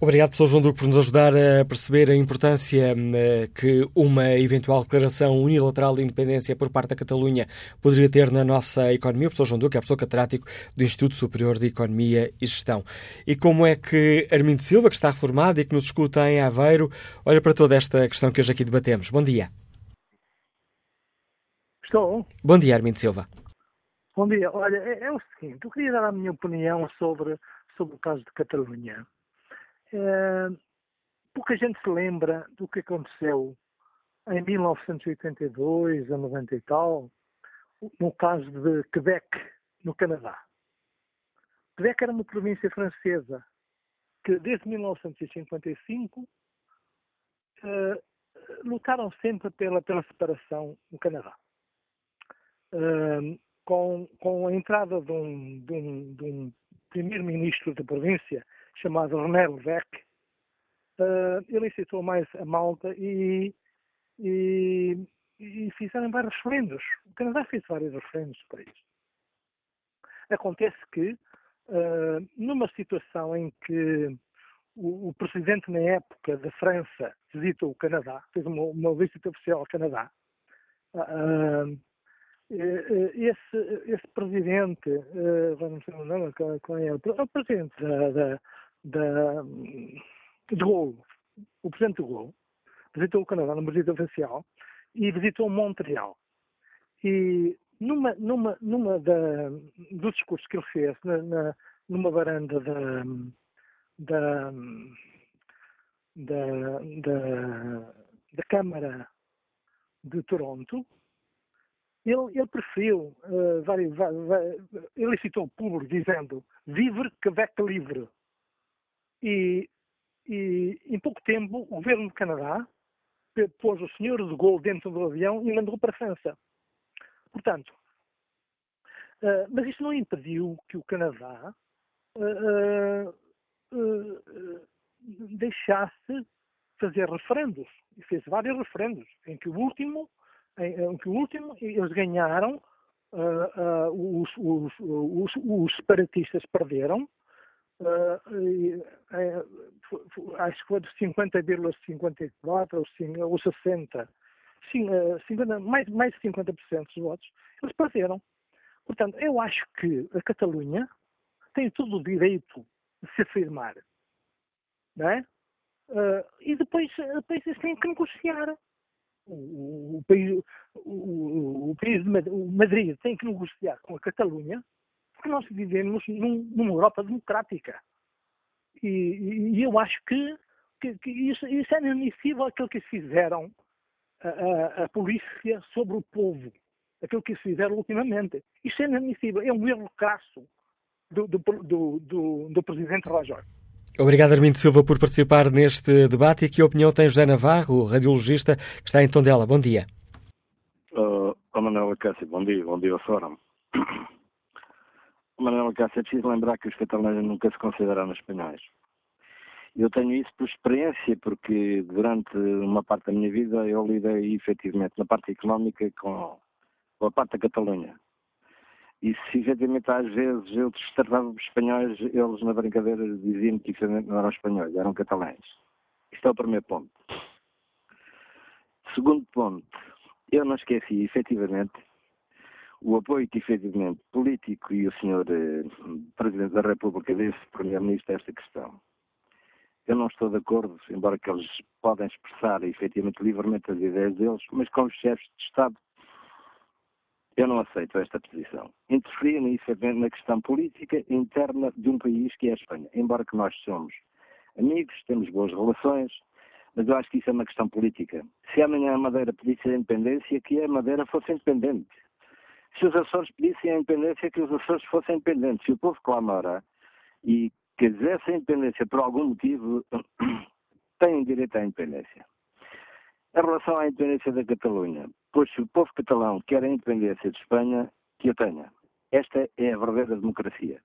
Speaker 2: Obrigado, professor João Duque, por nos ajudar a perceber a importância eh, que uma eventual declaração unilateral de independência por parte da Catalunha poderia ter na nossa economia. O professor João Duque é professor catedrático do Instituto Superior de Economia e Gestão. E como é que Armindo Silva, que está reformado e que nos escuta em Aveiro, olha para toda esta questão que hoje aqui debatemos. Bom dia.
Speaker 17: Estou.
Speaker 2: Bom dia, Armindo Silva.
Speaker 17: Bom dia. Olha, é, é o seguinte, eu queria dar a minha opinião sobre, sobre o caso de Catalunha. É, pouca gente se lembra do que aconteceu em 1982 a 90 e tal, no caso de Quebec, no Canadá. Quebec era uma província francesa que, desde 1955, eh, lutaram sempre pela, pela separação no Canadá. Uh, com, com a entrada de um, um, de um primeiro-ministro da província, chamado René Levesque, uh, ele incitou mais a Malta e, e, e, fizeram vários referendos. O Canadá fez vários referendos para isso. Acontece que, uh, numa situação em que o, o, presidente na época da França visitou o Canadá, fez uma, uma visita oficial ao Canadá. Uh, esse, esse presidente, vamos ver o nome, qual é? O presidente da, da, da de Gaulle, o presidente de Gaulle, visitou o Canadá numa visita oficial e visitou Montreal. E numa, numa, numa da, dos discursos que ele fez, na, na, numa varanda da, da, da, da, da Câmara de Toronto, ele, ele preferiu, uh, ele citou o público dizendo Vive Quebec livre. E, e em pouco tempo o governo do Canadá pôs o senhor de Gaulle dentro do avião e mandou para a França. Portanto, uh, mas isto não impediu que o Canadá uh, uh, deixasse fazer referendos. E fez vários referendos, em que o último, em, em que o último eles ganharam, os, os, os, os separatistas perderam, Uh, acho que foi de 50,54 ou, ou 60, sim, uh, 50, mais, mais de 50% dos votos, eles perderam. Portanto, eu acho que a Catalunha tem todo o direito de se afirmar. Não é? Uh, e depois, depois eles têm que negociar. O, o, país, o, o, país de o Madrid tem que negociar com a Catalunha porque nós vivemos num, numa Europa democrática. E, e, eu acho que, que, que isso, isso, é inadmissível aquilo que fizeram a, a, a, polícia sobre o povo, aquilo que fizeram ultimamente. Isso é inadmissível, é um erro crasso do, do, do, do, do Presidente Rajoy.
Speaker 2: Obrigado, Armindo Silva, por participar neste debate. E que opinião tem José Navarro, radiologista, que está em Tondela? Bom dia.
Speaker 18: Uh, Manuel Cássio, bom dia, bom dia ao Fórum. Manuel Cássio, é preciso lembrar que os catalães nunca se consideraram espanhóis. Eu tenho isso por experiência, porque durante uma parte da minha vida eu lidei efetivamente na parte económica com, com a parte da Catalunha. E se efetivamente às vezes eu tratava os espanhóis, eles na brincadeira diziam que não eram espanhóis, eram catalães. Isto é o primeiro ponto. Segundo ponto, eu não esqueci efetivamente o apoio que efetivamente político e o senhor eh, Presidente da República desse Primeiro-Ministro a esta questão. Eu não estou de acordo, embora que eles podem expressar efetivamente livremente as ideias deles, mas como chefes de Estado eu não aceito esta posição. Interferir efetivamente na questão política interna de um país que é a Espanha. Embora que nós somos amigos, temos boas relações, mas eu acho que isso é uma questão política. Se amanhã a Madeira pedisse a independência, que a Madeira fosse independente se os Açores pedissem a independência, que os Açores fossem independentes. Se o povo clamara e quisesse a independência por algum motivo, [CLEARS THROAT] têm direito à independência. Em relação à independência da Catalunha, pois se o povo catalão quer a independência de Espanha, que a tenha. Esta é a verdadeira democracia.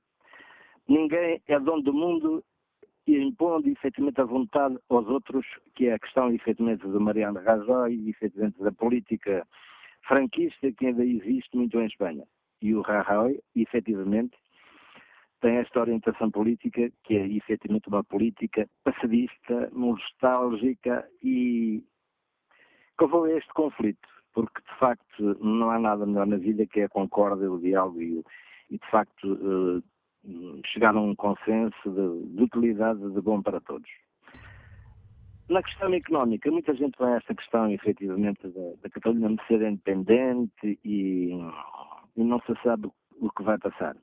Speaker 18: Ninguém é dono do mundo e impondo efetivamente a vontade aos outros, que é a questão efetivamente de Mariano Rajoy efetivamente da política franquista que ainda existe muito em Espanha. E o Rajoy, efetivamente, tem esta orientação política que é efetivamente uma política passadista, nostálgica e a este conflito, porque de facto não há nada melhor na vida que a concórdia, o diálogo e, e de facto eh, chegar a um consenso de, de utilidade de bom para todos. Na questão económica, muita gente a esta questão, efetivamente, da, da Catalunha ser independente e, e, não se sabe o que vai passar.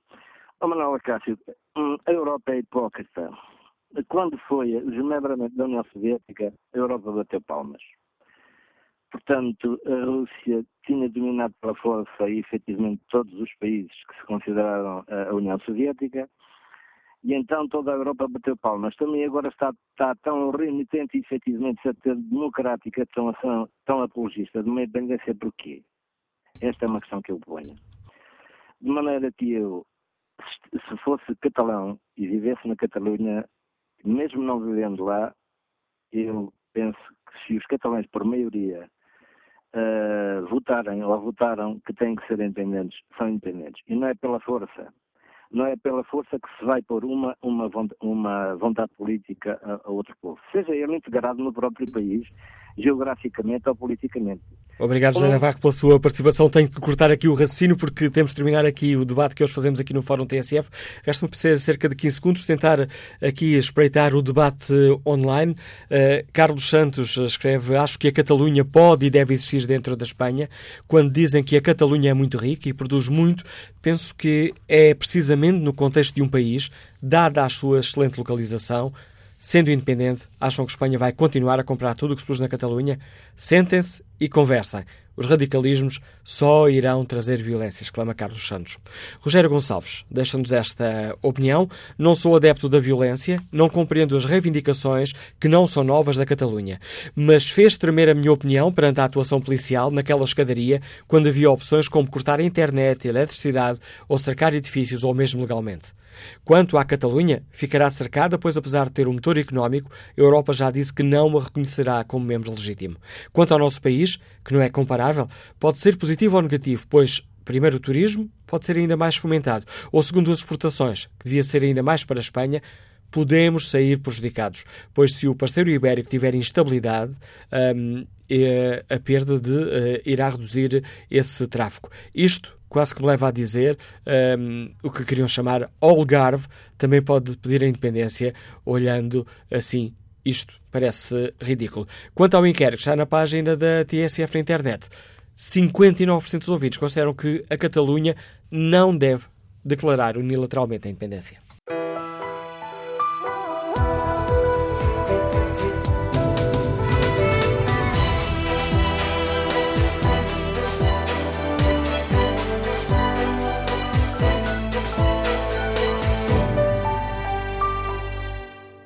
Speaker 18: Oh, Manuel Acácio, hum, a Europa é hipócrita. Quando foi o desmembramento da União Soviética, a Europa bateu palmas. Portanto, a Rússia tinha dominado pela força, e efetivamente, todos os países que se consideraram a União Soviética e então toda a Europa bateu palmas. Também agora está, está tão remitente e efetivamente a ser democrática, tão, tão apologista de uma independência porquê? Esta é uma questão que eu ponho. De maneira que eu, se fosse catalão e vivesse na Catalunha, mesmo não vivendo lá, eu penso que se os catalães, por maioria, uh, votarem ou votaram que têm que ser independentes, são independentes. E não é pela força, não é pela força que se vai pôr uma, uma, uma vontade política a, a outro povo, seja ele integrado no próprio país, geograficamente ou politicamente.
Speaker 2: Obrigado, José Navarro, pela sua participação. Tenho que cortar aqui o raciocínio porque temos de terminar aqui o debate que hoje fazemos aqui no Fórum TSF. Resta-me precisa cerca de 15 segundos tentar aqui espreitar o debate online. Uh, Carlos Santos escreve: Acho que a Catalunha pode e deve existir dentro da Espanha. Quando dizem que a Catalunha é muito rica e produz muito, penso que é precisamente no contexto de um país, dada a sua excelente localização, Sendo independente, acham que Espanha vai continuar a comprar tudo o que se produz na Catalunha? Sentem-se e conversem. Os radicalismos só irão trazer violência, exclama Carlos Santos. Rogério Gonçalves deixa-nos esta opinião. Não sou adepto da violência, não compreendo as reivindicações que não são novas da Catalunha, mas fez tremer a minha opinião perante a atuação policial naquela escadaria quando havia opções como cortar a internet, a eletricidade ou cercar edifícios ou mesmo legalmente. Quanto à Catalunha, ficará cercada, pois apesar de ter um motor económico, a Europa já disse que não a reconhecerá como membro legítimo. Quanto ao nosso país, que não é comparável, pode ser positivo ou negativo, pois primeiro o turismo pode ser ainda mais fomentado, ou segundo as exportações, que devia ser ainda mais para a Espanha, podemos sair prejudicados, pois se o parceiro ibérico tiver instabilidade, um, a perda de uh, irá reduzir esse tráfego. Isto quase que me leva a dizer um, o que queriam chamar Algarve também pode pedir a independência olhando assim. Isto parece ridículo. Quanto ao inquérito está na página da TSF na internet, 59% dos ouvintes consideram que a Catalunha não deve declarar unilateralmente a independência.